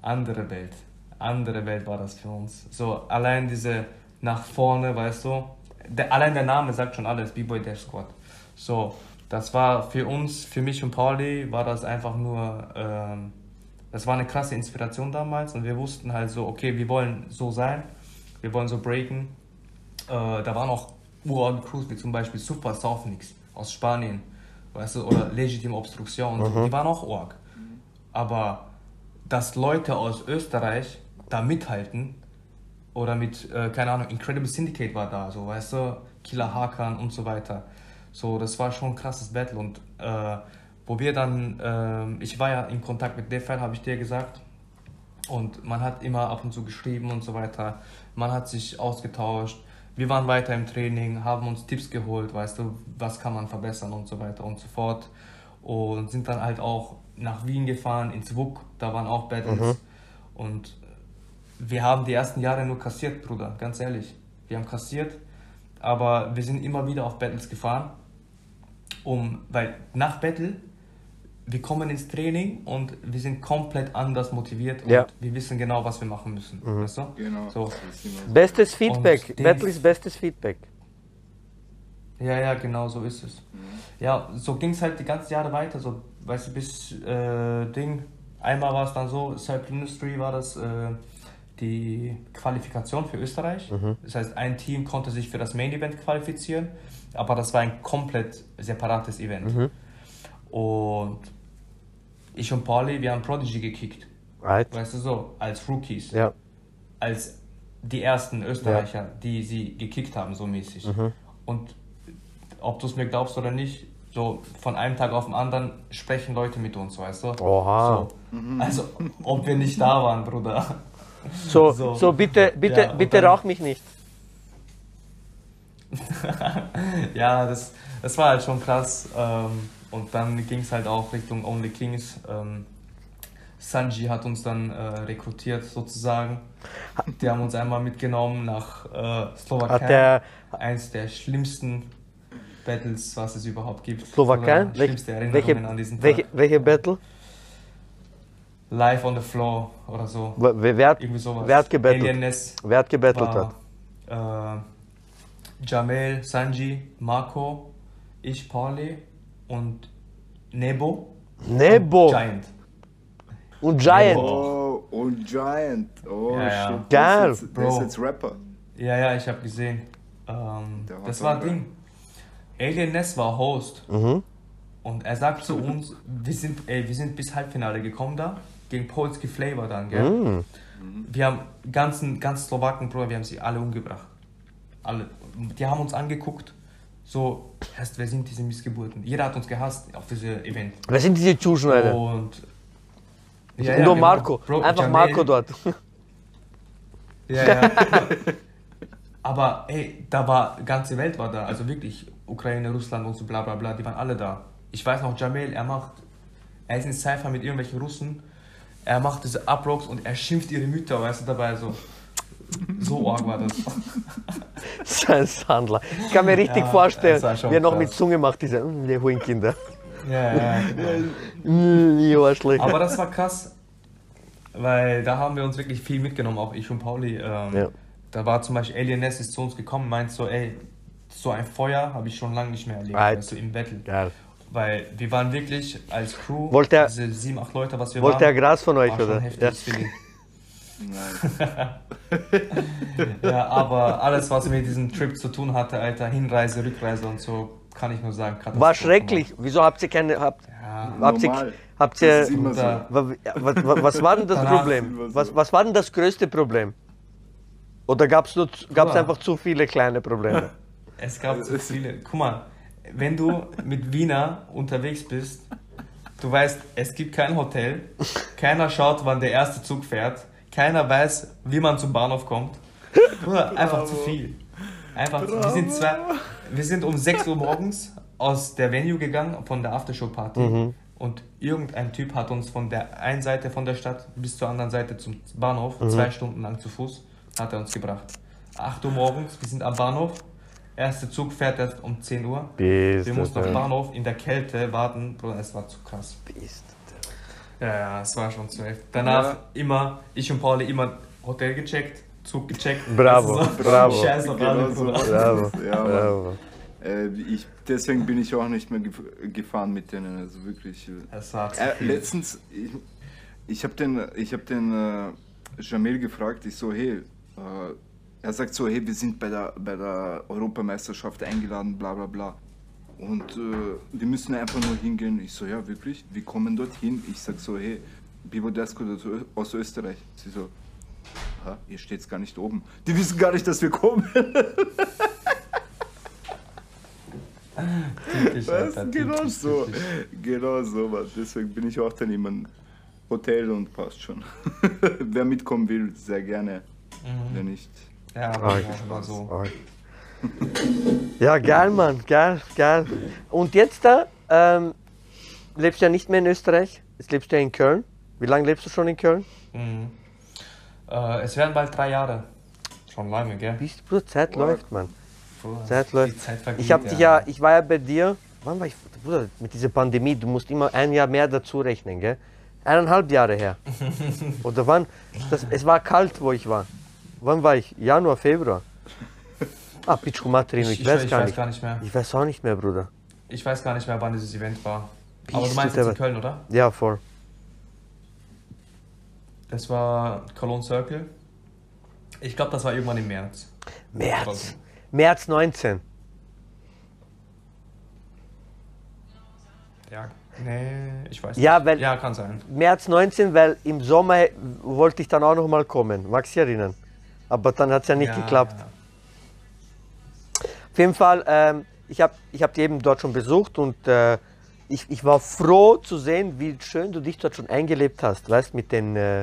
andere Welt. Andere Welt war das für uns. So, allein diese nach vorne, weißt du, der, allein der Name sagt schon alles, B-Boy Dash Squad. So, das war für uns, für mich und Pauli, war das einfach nur, ähm, das war eine krasse Inspiration damals und wir wussten halt so, okay, wir wollen so sein, wir wollen so breaken. Äh, da waren auch uralten Crews, wie zum Beispiel Super Softmix aus Spanien, weißt du, oder Legitime Obstruktion, die waren auch org. Aber dass Leute aus Österreich da mithalten, oder mit, äh, keine Ahnung, Incredible Syndicate war da, so, weißt du, Killer Hakan und so weiter. So, das war schon ein krasses Battle und äh, wo wir dann, ähm, ich war ja in Kontakt mit Defile, habe ich dir gesagt, und man hat immer ab und zu geschrieben und so weiter. Man hat sich ausgetauscht. Wir waren weiter im Training, haben uns Tipps geholt, weißt du, was kann man verbessern und so weiter und so fort. Und sind dann halt auch nach Wien gefahren, ins WUK, da waren auch Battles. Und wir haben die ersten Jahre nur kassiert, Bruder, ganz ehrlich. Wir haben kassiert, aber wir sind immer wieder auf Battles gefahren, um, weil nach Battle, wir kommen ins Training und wir sind komplett anders motiviert und Ja. wir wissen genau, was wir machen müssen. Weißt du? Genau. So. Bestes Feedback. Und den- Battle ist bestes Feedback. Ja, ja, genau so ist es. Ja, so ging es halt die ganzen Jahre weiter, so, weißt du, bis äh, Ding. Einmal war es dann so, Circle Industry war das äh, die Qualifikation für Österreich. Das heißt, ein Team konnte sich für das Main Event qualifizieren, aber das war ein komplett separates Event. Und ich und Pauli, wir haben Prodigy gekickt. Right? Weißt du so, als Rookies Ja. als die ersten Österreicher, die sie gekickt haben, so mäßig. Und ob du es mir glaubst oder nicht, so von einem Tag auf den anderen sprechen Leute mit uns, weißt du? Oha. So. Also, ob wir nicht da waren, Bruder. So, (laughs) so, So. bitte, bitte, Ja, bitte dann- rauch mich nicht. (laughs) ja, das, das war halt schon krass. Ähm, und dann ging es halt auch Richtung Only Kings. Ähm, Sanji hat uns dann äh, rekrutiert sozusagen. Die haben uns einmal mitgenommen nach äh, Slowakei. Hat der Eins der schlimmsten Battles, was es überhaupt gibt. Slowakei? Schlimmste Welche, Erinnerungen welche, an diesen Tag. welche, welche Battle? Live on the Floor oder so. Wer, wer, hat- Irgendwie sowas. wer hat gebettelt? Wer hat gebettelt hat? war äh, Jamel, Sanji, Marco, ich, Pauli und Nebo. Nebo Giant. und Giant. Oh, und Giant. Oh, Ja, ja. shit. Geil. Der ist, ist jetzt Rapper. Ja, ja, ich habe gesehen. Ähm, das war ein. Ding. Alien Ness war Host. Mhm. Und er sagt zu uns, wir sind, ey, wir sind bis Halbfinale gekommen da, gegen Polski Flavor dann, gell? Mhm. Wir haben ganzen, ganz Slowaken, Bruder, wir haben sie alle umgebracht. Alle. Die haben uns angeguckt, so, erst wer sind diese Missgeburten? Jeder hat uns gehasst auf diese Event. Wer sind diese Zuschneider? Und. Und Ja, nur ja, genau. Marco. Bro, Einfach Jamel- Marco dort. (laughs) Ja, ja. Aber ey, da war, ganze Welt war da, also wirklich Ukraine, Russland und so bla bla bla, die waren alle da. Ich weiß noch, Jamel, er macht, er ist in Cypher mit irgendwelchen Russen, er macht diese Uprocks und er schimpft ihre Mütter, weißt du, dabei so. So arg war das. (laughs) Sein Sandler. Ich kann mir richtig Ja, vorstellen, wie er noch krass. mit Zunge macht, diese, mm, die Hurenkinder. Ja, ja, genau. (laughs) Arschlöcher. Aber das war krass, weil da haben wir uns wirklich viel mitgenommen, auch ich und Pauli. Ähm, Ja. Da war zum Beispiel Alien Ness ist zu uns gekommen, meint so, ey, so ein Feuer habe ich schon lange nicht mehr erlebt, Right. du, im Battle. Geil. Weil wir waren wirklich als Crew, Wollte er- diese sieben, acht Leute, was wir Wollte er waren, Gras von euch, oder? ein Ja. (laughs) Ja, aber alles, was mit diesem Trip zu tun hatte, Alter, Hinreise, Rückreise und so, kann ich nur sagen, Katastrophe. War schrecklich. Wieso habt ihr keine. Habt, Ja, habt ihr, Normal. habt Das ihr, ist immer so. da- wa- wa- wa- was war denn das Danach Problem? so. Was, was war denn das größte Problem? Oder gab es gab's einfach zu viele kleine Probleme? (laughs) Es gab so viele. Guck mal, wenn du mit Wiener unterwegs bist, du weißt, es gibt kein Hotel, keiner schaut, wann der erste Zug fährt, keiner weiß, wie man zum Bahnhof kommt. Bruder, (laughs) einfach zu viel. Einfach, zu- wir sind zwei, wir sind um 6 Uhr morgens aus der Venue gegangen, von der Aftershow-Party. Und irgendein Typ hat uns von der einen Seite von der Stadt bis zur anderen Seite zum Bahnhof, zwei Stunden lang zu Fuß, hat er uns gebracht. 8 Uhr morgens, wir sind am Bahnhof. Erster Zug fährt erst um 10 Uhr. Bist Wir du mussten dem Bahnhof in der Kälte warten. Bruder, es war zu krass. Bist Ja, ja, es war schon zu heftig. Danach Ja. immer, ich und Pauli immer Hotel gecheckt, Zug gecheckt. (laughs) Bravo, Also, (laughs) bravo. Scheiß auf alle, Genau so. Bravo. Ja. Bravo. Äh, ich, deswegen bin ich auch nicht mehr gef- gefahren mit denen. Also wirklich. äh, Es war zu Äh, viel. letztens, ich, ich habe den, ich hab den äh, Jamil gefragt, ich so, hey, äh, er sagt so, hey, wir sind bei der, bei der Europameisterschaft eingeladen, bla bla bla. Und äh, wir müssen einfach nur hingehen. Ich so, ja, wirklich? Wir kommen dorthin. Ich sag so, hey, Bibo Desko aus Österreich. Sie so, ha, ihr steht's gar nicht oben. Die wissen gar nicht, dass wir kommen. (laughs) Typisch, Was? Alter, Genau typisch, so. typisch. Genau so, Mann. Deswegen bin ich auch dann immer im Hotel und passt schon. (laughs) Wer mitkommen will, sehr gerne. Mhm. Wer nicht. Ja, Ah, aber ich ja, war so. Arg. Ja, geil, Mann, geil, geil. Und jetzt da, ähm, lebst du ja nicht mehr in Österreich, jetzt lebst du ja in Köln. Wie lange lebst du schon in Köln? Mhm. Äh, es werden bald drei Jahre. Schon lange, gell? Wie ist Bruder, Zeit Wow. läuft, Mann. Bruder, Zeit läuft. Zeit vergeht, Ich habe dich ja, ich war ja bei dir, wann war ich, Bruder, mit dieser Pandemie, du musst immer ein Jahr mehr dazu rechnen, gell? Eineinhalb Jahre her. (laughs) Oder wann? Das, es war kalt, wo ich war. Wann war ich? Januar, Februar? Ah, Pitschko Materino, ich, Ich, weiß, ich gar, weiß nicht. gar nicht mehr. Ich weiß auch nicht mehr, Bruder. Ich weiß gar nicht mehr, wann dieses Event war. Wie Aber du meinst jetzt in Köln, oder? Ja, voll. Das war Cologne Circle. Ich glaube, das war irgendwann im März. März. März 19. Ja, nee, ich weiß Ja, nicht. weil- ja, kann sein. März 19, weil im Sommer wollte ich dann auch noch mal kommen. Magst du dich erinnern? Aber dann hat es ja nicht ja, geklappt. Ja. Auf jeden Fall, ähm, ich habe ich hab die eben dort schon besucht und äh, ich, ich war froh zu sehen, wie schön du dich dort schon eingelebt hast, weißt mit den, äh,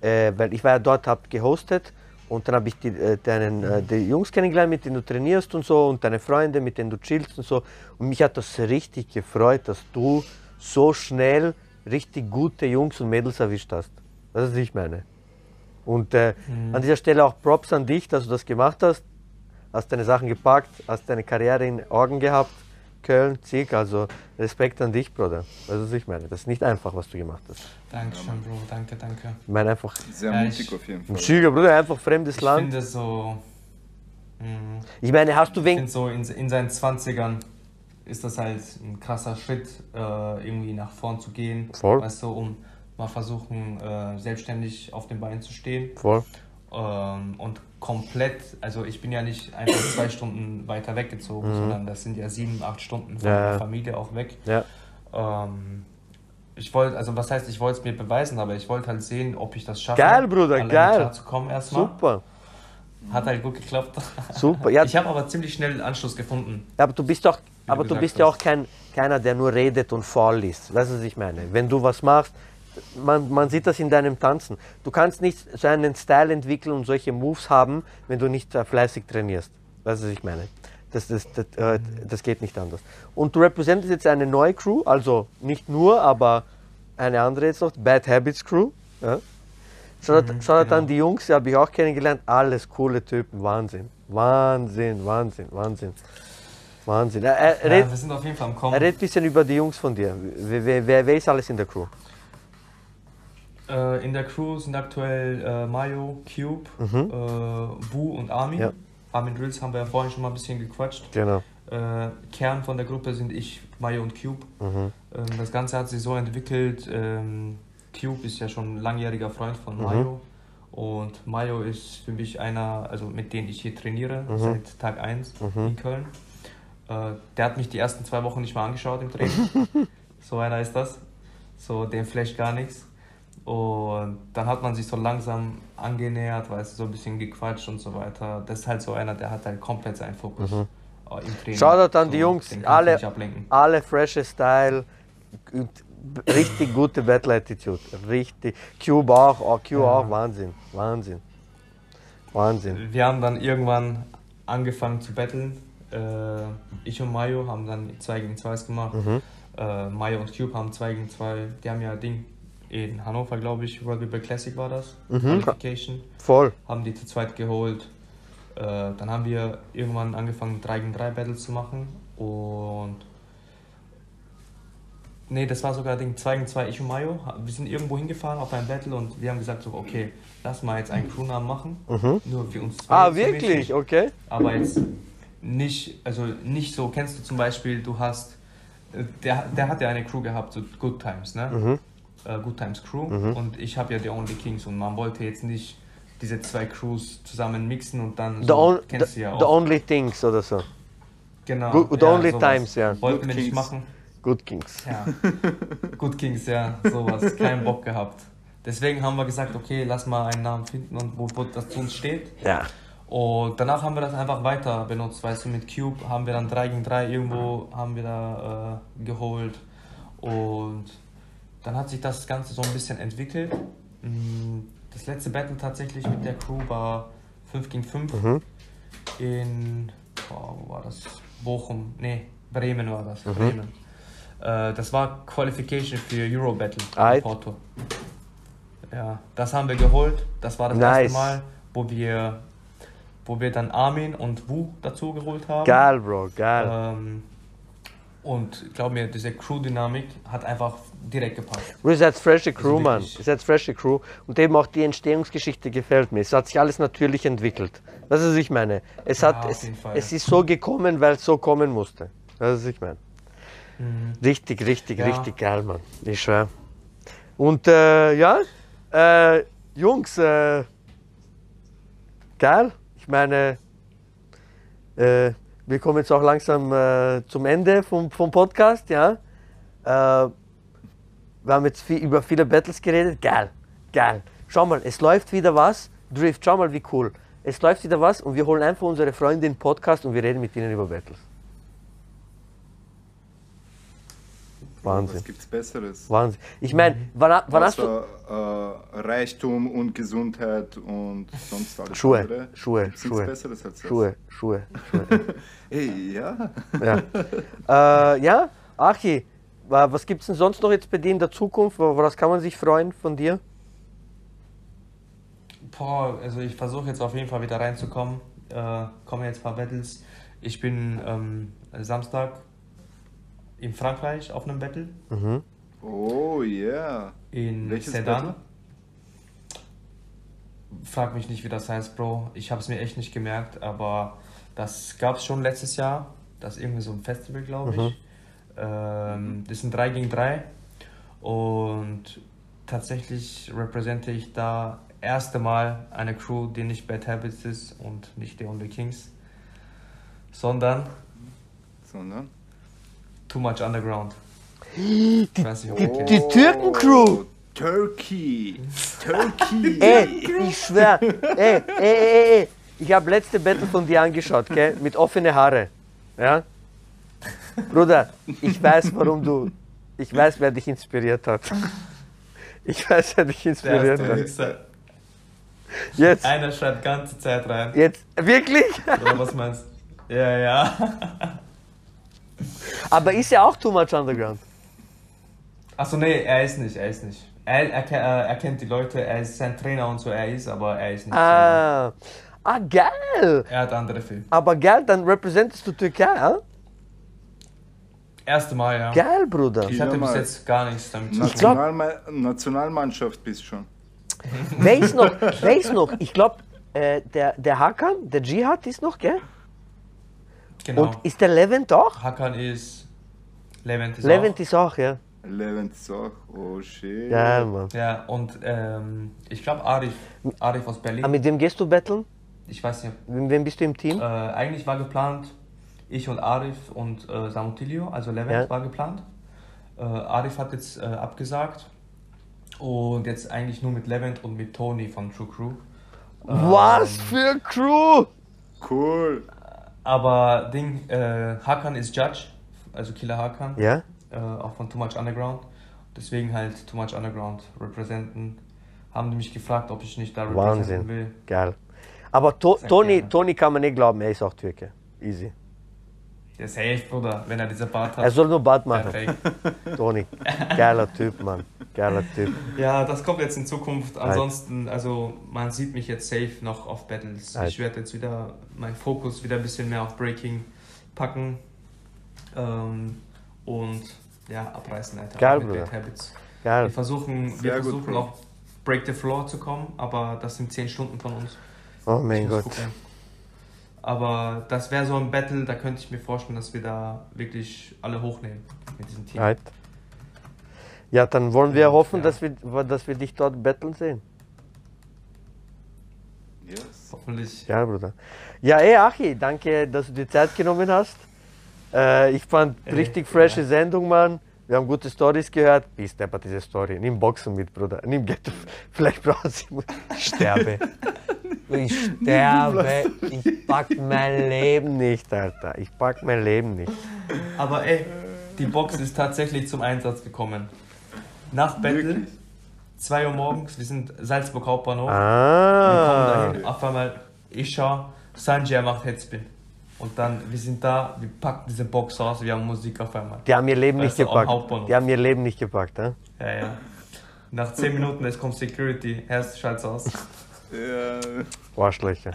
äh, weil ich war ja dort, hab gehostet Und dann habe ich die, äh, deinen, äh, die Jungs kennengelernt, mit denen du trainierst und so und deine Freunde, mit denen du chillst und so. Und mich hat das richtig gefreut, dass du so schnell richtig gute Jungs und Mädels erwischt hast. Das ist, was ich meine. Und äh, an dieser Stelle auch Props an dich, dass du das gemacht hast. Hast deine Sachen gepackt, hast deine Karriere in Augen gehabt. Köln, Zieg, also Respekt an dich, Bruder. Das ist, was ich meine. Das ist nicht einfach, was du gemacht hast. Dankeschön, Bro. Danke, danke. Ich meine einfach, Sehr Ja, mutig ich- auf jeden Fall. Schüler, Bruder, einfach fremdes Ich Land. finde so. mh, Ich meine, hast du Ich wegen. finde so in, in seinen 20ern ist das halt ein krasser Schritt, äh, irgendwie nach vorn zu gehen. Voll. Weißt du, um mal versuchen, äh, selbstständig auf den Beinen zu stehen. Voll. Ähm, und komplett, also ich bin ja nicht einfach zwei Stunden weiter weggezogen, sondern das sind ja sieben, acht Stunden von Mhm. Ja, ja. der Familie auch weg. Ja. Ähm, ich wollte, also was heißt, ich wollte es mir beweisen, aber ich wollte halt sehen, ob ich das schaffe. Geil, Bruder, geil. klarzukommen erstmal. Super. Hat halt gut geklappt. Super. Ja, Ich habe aber ziemlich schnell Anschluss gefunden. aber du bist doch, aber du gesagt bist ja hast. auch kein, keiner, der nur redet und faul ist. Weißt du, was ich meine? Wenn du was machst, man, man sieht das in deinem Tanzen. Du kannst nicht so einen Style entwickeln und solche Moves haben, wenn du nicht äh, fleißig trainierst. Weißt du, was ich meine? Das, das, das, äh, das geht nicht anders. Und du repräsentierst jetzt eine neue Crew, also nicht nur, aber eine andere jetzt noch, Bad Habits Crew. Ja? Schaut, schaut genau. an die Jungs, die habe ich auch kennengelernt, alles coole Typen, Wahnsinn. Wahnsinn, Wahnsinn, Wahnsinn. Wahnsinn. Äh, äh, Ja, red, wir sind auf jeden Fall am Kommen. red ein bisschen über die Jungs von dir. Wer, wer, wer ist alles in der Crew? Äh, in der Crew sind aktuell äh, Mayo, Cube, äh, Bu und Armin. Mhm. Ja. Armin Drills haben wir ja vorhin schon mal ein bisschen gequatscht. Genau. Äh, Kern von der Gruppe sind ich, Mayo und Cube. Mhm. Ähm, das Ganze hat sich so entwickelt. Ähm, Cube ist ja schon ein langjähriger Freund von Mhm. Mayo. Und Mayo ist für mich einer, also mit dem ich hier trainiere, Mhm. seit Tag 1 in Köln. Äh, der hat mich die ersten zwei Wochen nicht mal angeschaut im Training. (laughs) so einer ist das. So, dem flasht gar nichts. Und dann hat man sich so langsam angenähert, weißt du, so ein bisschen gequatscht und so weiter. Das ist halt so einer, der hat halt komplett seinen Fokus äh, im Training. Mhm. Shoutout an so, die Jungs, alle, alle freshe Style, richtig gute Battle Attitude, richtig. Cube auch, oh, Cube auch, Wahnsinn, Wahnsinn, Wahnsinn. Wir haben dann irgendwann angefangen zu battlen. Äh, ich und Mayo haben dann 2 gegen 2 gemacht. Mhm. Äh, Mayo und Cube haben 2 gegen 2. Die haben ja Ding in Hannover, glaube ich, Rugby Classic war das. Mhm. Qualification. Voll. Haben die zu zweit geholt. Äh, dann haben wir irgendwann angefangen, 3 gegen 3 Battles zu machen. Und. Nee, das war sogar Ding 2 gegen 2, ich und Mayo. Wir sind irgendwo hingefahren auf ein Battle und wir haben gesagt, so, okay, lass mal jetzt einen Crewnamen machen. Nur für uns zwei. Ah, so mäßig. wirklich? Okay. Aber jetzt nicht, also nicht so, kennst du zum Beispiel, du hast, äh, der, der hat ja eine Crew gehabt, so Good Times, ne? Mhm. Äh, Good Times Crew und ich habe ja The Only Kings und man wollte jetzt nicht diese zwei Crews zusammen mixen und dann The, so, on, kennst the, du ja the auch. only things oder so. genau. Good- the only sowas. times, ja. Wollten Good wir nicht Kings. machen. Good Kings. Ja. Good Kings, ja, sowas. Keinen Bock gehabt. Deswegen haben wir gesagt, okay, lass mal einen Namen finden und wo, wo das zu uns steht. Ja. Und danach haben wir das einfach weiter benutzt, weißt du, mit Cube haben wir dann 3 gegen 3 irgendwo haben wir da äh, geholt und dann hat sich das Ganze so ein bisschen entwickelt. Mm, Das letzte Battle tatsächlich mit der Crew war 5 gegen 5 Mhm. in, boah, wo war das? Bochum, nee, Bremen war Mhm. das, Bremen. Äh, das war Qualification für Euro Battle in Porto. Ja, das haben wir geholt. Das war das Nice. erste Mal, wo wir, wo wir dann Armin und Wu dazu geholt haben. Geil, Bro, geil. Ähm, und glaub mir, diese Crew-Dynamik hat einfach direkt gepasst. Ihr seid frische Crew, Also Mann. Ihr seid frische Crew. Und eben auch die Entstehungsgeschichte gefällt mir. Es hat sich alles natürlich entwickelt. Das ist, was ich meine. Es, Ja, hat, es, es ist so gekommen, weil es so kommen musste. Das ist, was ich meine. Richtig, richtig, Ja. richtig geil, Mann. Ich schwör. Und äh, ja, äh, Jungs, äh, geil. Ich meine, äh, wir kommen jetzt auch langsam äh, zum Ende vom, vom Podcast, ja. Äh, wir haben jetzt viel, über viele Battles geredet. Geil, geil. Schau mal, es läuft wieder was. Drift, schau mal, wie cool. Es läuft wieder was und wir holen einfach unsere Freunde in den Podcast und wir reden mit ihnen über Battles. Wahnsinn. Was gibt's Besseres? Wahnsinn. Ich meine, wann, wann hast du. Äh, Reichtum und Gesundheit und sonst alles Schuhe, andere. Schuhe, Gibt's Schuhe. Besseres als das? Schuhe, Schuhe, Schuhe. (laughs) Ey, ja. Ja, äh, ja Achi, wa- was gibt es denn sonst noch jetzt bei dir in der Zukunft? Woraus kann man sich freuen von dir? Boah, also ich versuche jetzt auf jeden Fall wieder reinzukommen. Äh, kommen jetzt ein paar Battles. Ich bin ähm, Samstag in Frankreich auf einem Battle Oh, yeah. in Welches Sedan. Battle? Frag mich nicht, wie das heißt, Bro. Ich habe es mir echt nicht gemerkt, aber das gab es schon letztes Jahr. Das ist irgendwie so ein Festival, glaube ich. Ähm, das sind 3 gegen 3 und tatsächlich repräsentiere ich da erste Mal eine Crew, die nicht Bad Habits ist und nicht The Only Kings, sondern Sondern? Too Much Underground. Oh, kennt. Die Türken-Crew! Turkey! Turkey! (laughs) Ey, ich schwör, ey, ey, ey, ey. Ich habe letzte Battle von dir angeschaut, gell? Mit offene Haare. Ja? Bruder, ich weiß, warum du. Ich weiß, wer dich inspiriert hat. Ich weiß, wer dich Der inspiriert hat. Jetzt, Einer schreibt ganze Zeit rein. jetzt, wirklich? Oder was meinst du? Ja, ja. Aber ist ja auch Too Much Underground. Achso, nee, er ist nicht, er ist nicht. Er, er, äh, er kennt die Leute, er ist sein Trainer und so, er ist, aber er ist nicht. Ah, ah, geil. Er hat andere Filme. Aber geil, dann repräsentierst du Türkei, ja? Erste Mal, ja. Geil, Bruder. Ich hatte bis jetzt gar nichts damit zu tun. Nationalmannschaft bist schon. Wer ist noch? Wer ist noch? Ich glaube, äh, der, der Hakan, der Jihad ist noch, gell? Genau. Und ist der Levent auch? Hakan ist. Levent ist Levent auch. ist auch, ja. Levent ist auch. Oh shit. Geil, Mann. Ja, und ähm, ich glaube Arif. Arif aus Ah, Berlin. mit wem gehst du battlen? Ich weiß nicht. Mit wem bist du im Team? Äh, eigentlich war geplant, ich und Arif und äh, Samutilio, also Levent Ja. war geplant. Äh, Arif hat jetzt äh, abgesagt. Und jetzt eigentlich nur mit Levent und mit Tony von True Crew. Was für Crew! Cool. Aber Ding, äh, Hakan ist Judge, also Killer Hakan, Ja? äh, auch von Too Much Underground. Deswegen halt Too Much Underground representen. Haben die mich gefragt, ob ich nicht da representen will. Wahnsinn. Geil. Aber to gerne. Toni kann man nicht glauben, er ist auch Türke. Easy. Der ist safe, Bruder, wenn er diese Bart hat. Er soll nur Bart machen. Perfekt. (laughs) Toni. Geiler Typ, Mann. Geiler Typ. Ja, das kommt jetzt in Zukunft. Ansonsten, also man sieht mich jetzt safe noch auf Battles. Halt. Ich werde jetzt wieder meinen Fokus wieder ein bisschen mehr auf Breaking packen. Ähm, und ja, abreißen, Alter. Geil, Auch mit Bruder. Geil. Wir versuchen, Sehr wir gut, versuchen Bro. auf Break the Floor zu kommen, aber das sind 10 Stunden von uns. Oh mein Gott. gucken. Aber das wäre so ein Battle, da könnte ich mir vorstellen, dass wir da wirklich alle hochnehmen mit diesem Team. Right. Ja, dann wollen wir hoffen, Ja. dass, wir, dass wir dich dort battlen sehen. Yes. Hoffentlich. Ja, Bruder. Ja, ey, Achi, danke, dass du dir Zeit genommen hast. Äh, ich fand Ey, richtig frische ja. Sendung, Mann. Wir haben gute Stories gehört. Wie steppert diese Story? Nimm Boxen mit, Bruder. Nimm Ghetto. (laughs) Vielleicht brauchst du. Ich sterbe. (laughs) Ich sterbe. Ich pack mein Leben nicht, Alter. Ich pack mein Leben nicht. Aber ey, die Box ist tatsächlich zum Einsatz gekommen. Nach Battle, Wirklich? 2 Uhr morgens, wir sind Salzburg Hauptbahnhof. Wir kommen Ah. dahin, auf einmal, ich schau, Sanjay macht Headspin. Und dann, wir sind da, wir packen diese Box aus, wir haben Musik auf einmal. Die haben ihr Leben nicht Weißt du, am gepackt. Die haben ihr Leben nicht gepackt, ne? Ja, ja. Nach 10 Minuten, es kommt Security, Herz, schalt's aus. Ja. Arschlöcher.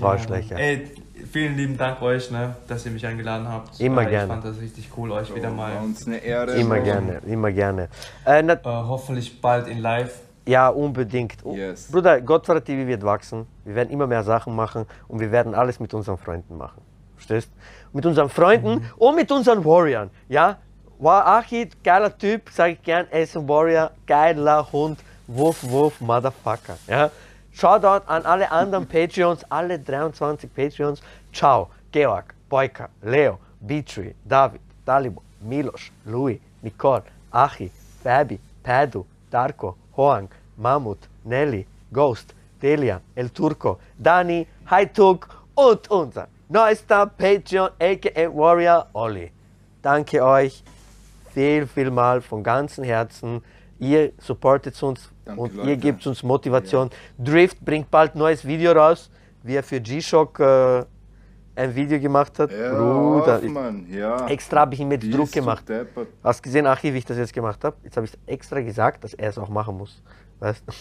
Arschlöcher. Ey, vielen lieben Dank euch, ne, dass ihr mich eingeladen habt. Immer Äh, gerne. Ich fand das richtig cool, euch wieder mal. War uns eine Ehre. Immer gerne, immer gerne. Äh, Äh, hoffentlich bald in live. Ja, unbedingt. Yes. Bruder, Gottfried TV wird wachsen. Wir werden immer mehr Sachen machen und wir werden alles mit unseren Freunden machen. Verstehst? Mit unseren Freunden und mit unseren Warriors. Ja? War Achid, geiler Typ, sage ich gern. Er ist ein Warrior, geiler Hund. Wuff, wuff, Motherfucker. Ja? Shoutout an alle anderen (laughs) Patreons, alle 23 Patreons. Ciao, Georg, Boyka, Leo, Beatree, David, Dalibo, Milos, Louis, Nicole, Achi, Fabi, Padu, Darko, Hoang, Mammut, Nelly, Ghost, Delia, El Turco, Dani, Haituk und unser neuester Patreon, aka Warrior, Olli. danke euch viel, viel mal von ganzem Herzen. Ihr supportet uns Danke, und ihr Leute. gebt uns Motivation. Drift bringt bald neues Video raus, wie er für G-Shock äh, ein Video gemacht hat. Ja, Bruder, auf, Mann. Ja. extra habe ich ihm jetzt Die Druck so gemacht. deppert. Hast gesehen, Achi, wie ich das jetzt gemacht habe? Jetzt habe ich extra gesagt, dass er es auch machen muss. Weißt? du?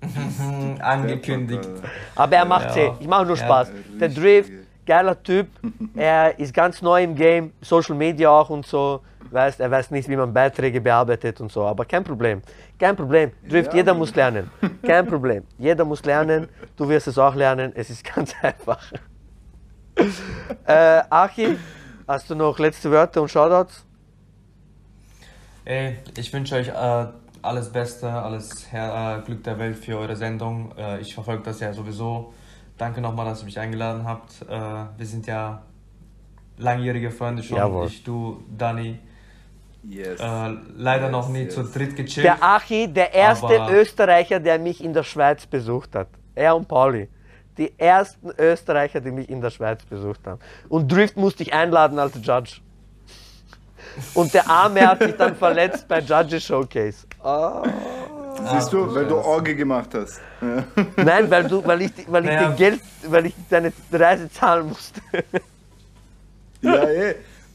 (laughs) Angekündigt. Aber er macht Ja. eh. Ich mache nur Ja, Spaß. Der richtig. Drift, geiler Typ. (laughs) Er ist ganz neu im Game, Social Media auch und so. Weißt, er weiß nicht, wie man Beiträge bearbeitet und so. Aber kein Problem. Kein Problem. Drift, Ja, jeder muss lernen. Kein Problem. Jeder muss lernen. Du wirst es auch lernen. Es ist (laughs) ganz einfach. Äh, Achi, hast du noch letzte Wörter und Shoutouts? Ey, ich wünsche euch äh, alles Beste, alles Her äh, Glück der Welt für eure Sendung. Äh, ich verfolge das ja sowieso. Danke nochmal, dass ihr mich eingeladen habt. Äh, wir sind ja langjährige Freunde schon. Jawohl. Ich, du, Dani. Yes. Äh, leider Yes, noch nie yes. zu dritt gechillt. Der Achi, der erste Österreicher, der mich in der Schweiz besucht hat. Er und Pauli. Die ersten Österreicher, die mich in der Schweiz besucht haben. Und Drift musste ich einladen als Judge. Und der Arme hat sich dann verletzt bei Judges Showcase. Ah. Siehst du, weil du Orge gemacht hast. Nein, weil, du, weil ich, weil ich Naja. dir Geld, weil ich deine Reise zahlen musste. Ja, eh. (laughs)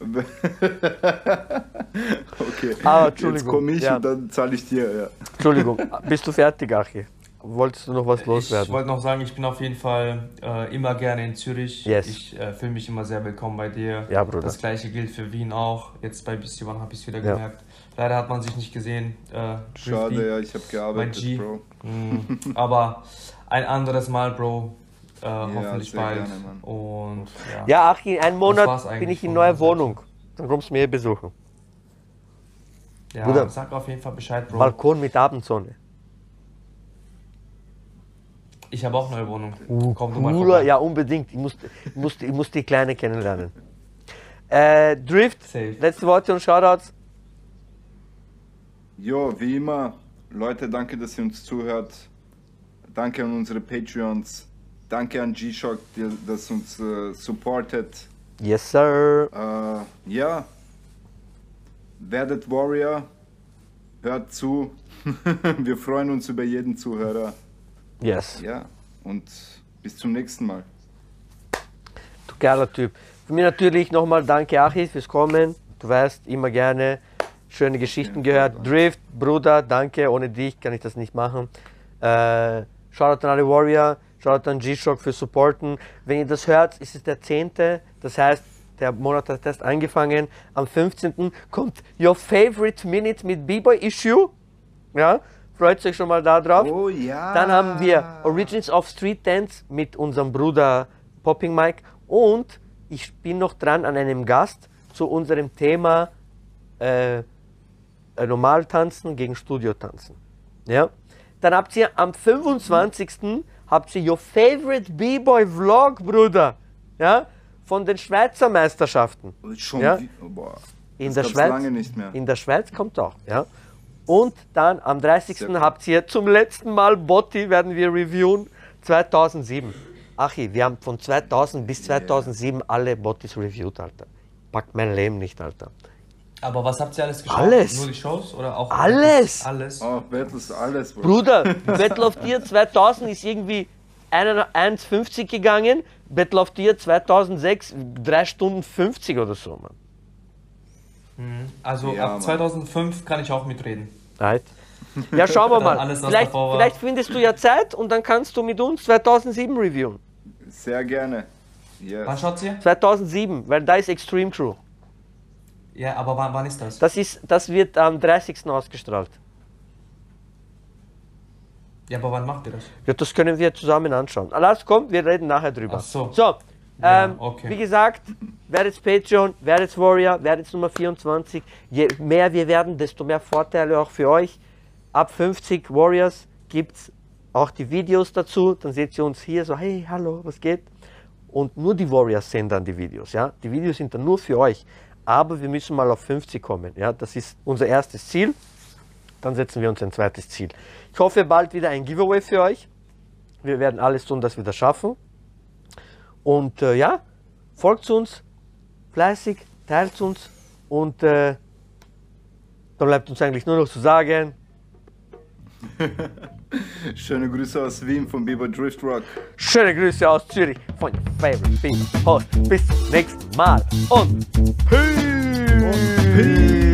okay. Aber Jetzt Entschuldigung, komme ich ja. und dann zahle ich dir. Ja. Entschuldigung, bist du fertig, Achi? Wolltest du noch was Ich loswerden? wollte noch sagen, ich bin auf jeden Fall äh, immer gerne in Zürich. Yes. Ich äh, fühle mich immer sehr willkommen bei dir. Ja, Bruder. Das gleiche gilt für Wien auch. Jetzt bei BC One habe ich es wieder Ja. gemerkt. Leider hat man sich nicht gesehen. Äh, Drifty. Schade, ja, ich habe Mein G. gearbeitet, Bro. Mm, aber ein anderes Mal, Bro. Äh, hoffentlich sehr bald. gerne, Mann. Und ja. Ja, Achi, in einem Monat bin ich in neuer. Wohnung. Dann kommst du mir hier besuchen. ja Bruder. sag auf jeden Fall Bescheid, Bro. Balkon mit Abendsonne. Ich habe auch eine neue Wohnung. Komm du mal vorbei. ja, unbedingt. Ich muss, ich muss, ich muss die Kleine kennenlernen. Äh, Drift, Safe. letzte Worte und Shoutouts. Jo, wie immer, Leute, danke, dass ihr uns zuhört. Danke an unsere Patreons. Danke an G-Shock, der das uns äh, supportet. Yes, sir. Äh, ja, werdet Warrior, hört zu. (laughs) Wir freuen uns über jeden Zuhörer. Yes. Ja, und bis zum nächsten Mal. Du geiler Typ. Von mir natürlich nochmal danke, Achis, fürs Kommen. Du weißt, immer gerne schöne Geschichten jeden gehört. Fall, Drift, Bruder, danke. Ohne dich kann ich das nicht machen. Äh, Shoutout an alle Warrior. Shoutout an G-Shock für Supporten. Wenn ihr das hört, ist es der 10. Das heißt, der Monat hat erst angefangen. Am 15. kommt Your Favorite Minute mit B-Boy Issue. Ja, freut euch schon mal da drauf. Oh ja. Dann haben wir Origins of Street Dance mit unserem Bruder Popping Mike und ich bin noch dran an einem Gast zu unserem Thema äh, äh, Normaltanzen gegen Studiotanzen. Ja? Dann habt ihr am 25. habt ihr Your Favorite B-Boy Vlog, Bruder. Ja? Von den Schweizer Meisterschaften. Schon Ja. wie, boah, In der Schweiz. lange nicht mehr. In der Schweiz kommt auch, ja. Und dann am 30. Sehr habt ihr zum letzten Mal Botti werden wir reviewen 2007. Achi, wir haben von 2000 bis 2007 alle Bottis reviewed, Alter. Packt mein Leben nicht, Alter. Aber was habt ihr alles geschaut? Alles. Nur die Shows oder auch Alles. Alles. Auch Battles, alles. Bro. Bruder, Battle of Tier 2000 ist irgendwie 1,50 gegangen. Battle of Tier 2006 3 Stunden 50 oder so, Mann. Also Ja, ab Mann. 2005 kann ich auch mitreden. Right. Ja, schauen wir (laughs) mal. vielleicht, vielleicht findest du ja Zeit und dann kannst du mit uns 2007 reviewen. Sehr gerne. Yes. Wann schaut's ihr? 2007, weil da ist Extreme Crew. Ja, aber wann, wann ist das? Das, ist, das wird am 30. ausgestrahlt. Ja, aber wann macht ihr das? Ja, das können wir zusammen anschauen. Alles kommt, wir reden nachher drüber. Ach so. So, Ja, ähm, okay. wie gesagt, werdet Patreon, werdet Warrior, werdet Nummer 24. Je mehr wir werden, desto mehr Vorteile auch für euch. Ab 50 Warriors gibt es auch die Videos dazu. Dann seht ihr uns hier so, hey, hallo, was geht? Und nur die Warriors sehen dann die Videos. Ja? Die Videos sind dann nur für euch. Aber wir müssen mal auf 50 kommen. Ja? Das ist unser erstes Ziel. Dann setzen wir uns ein zweites Ziel. Ich hoffe bald wieder ein Giveaway für euch. Wir werden alles tun, dass wir das schaffen. Und äh, ja, folgt uns fleißig, teilt uns und äh, dann bleibt uns eigentlich nur noch zu sagen, (laughs) Schöne Grüße aus Wien von Biber Drift Rock. schöne Grüße aus Zürich von favorite people. Host. Bis zum nächsten Mal und Peace! Peace!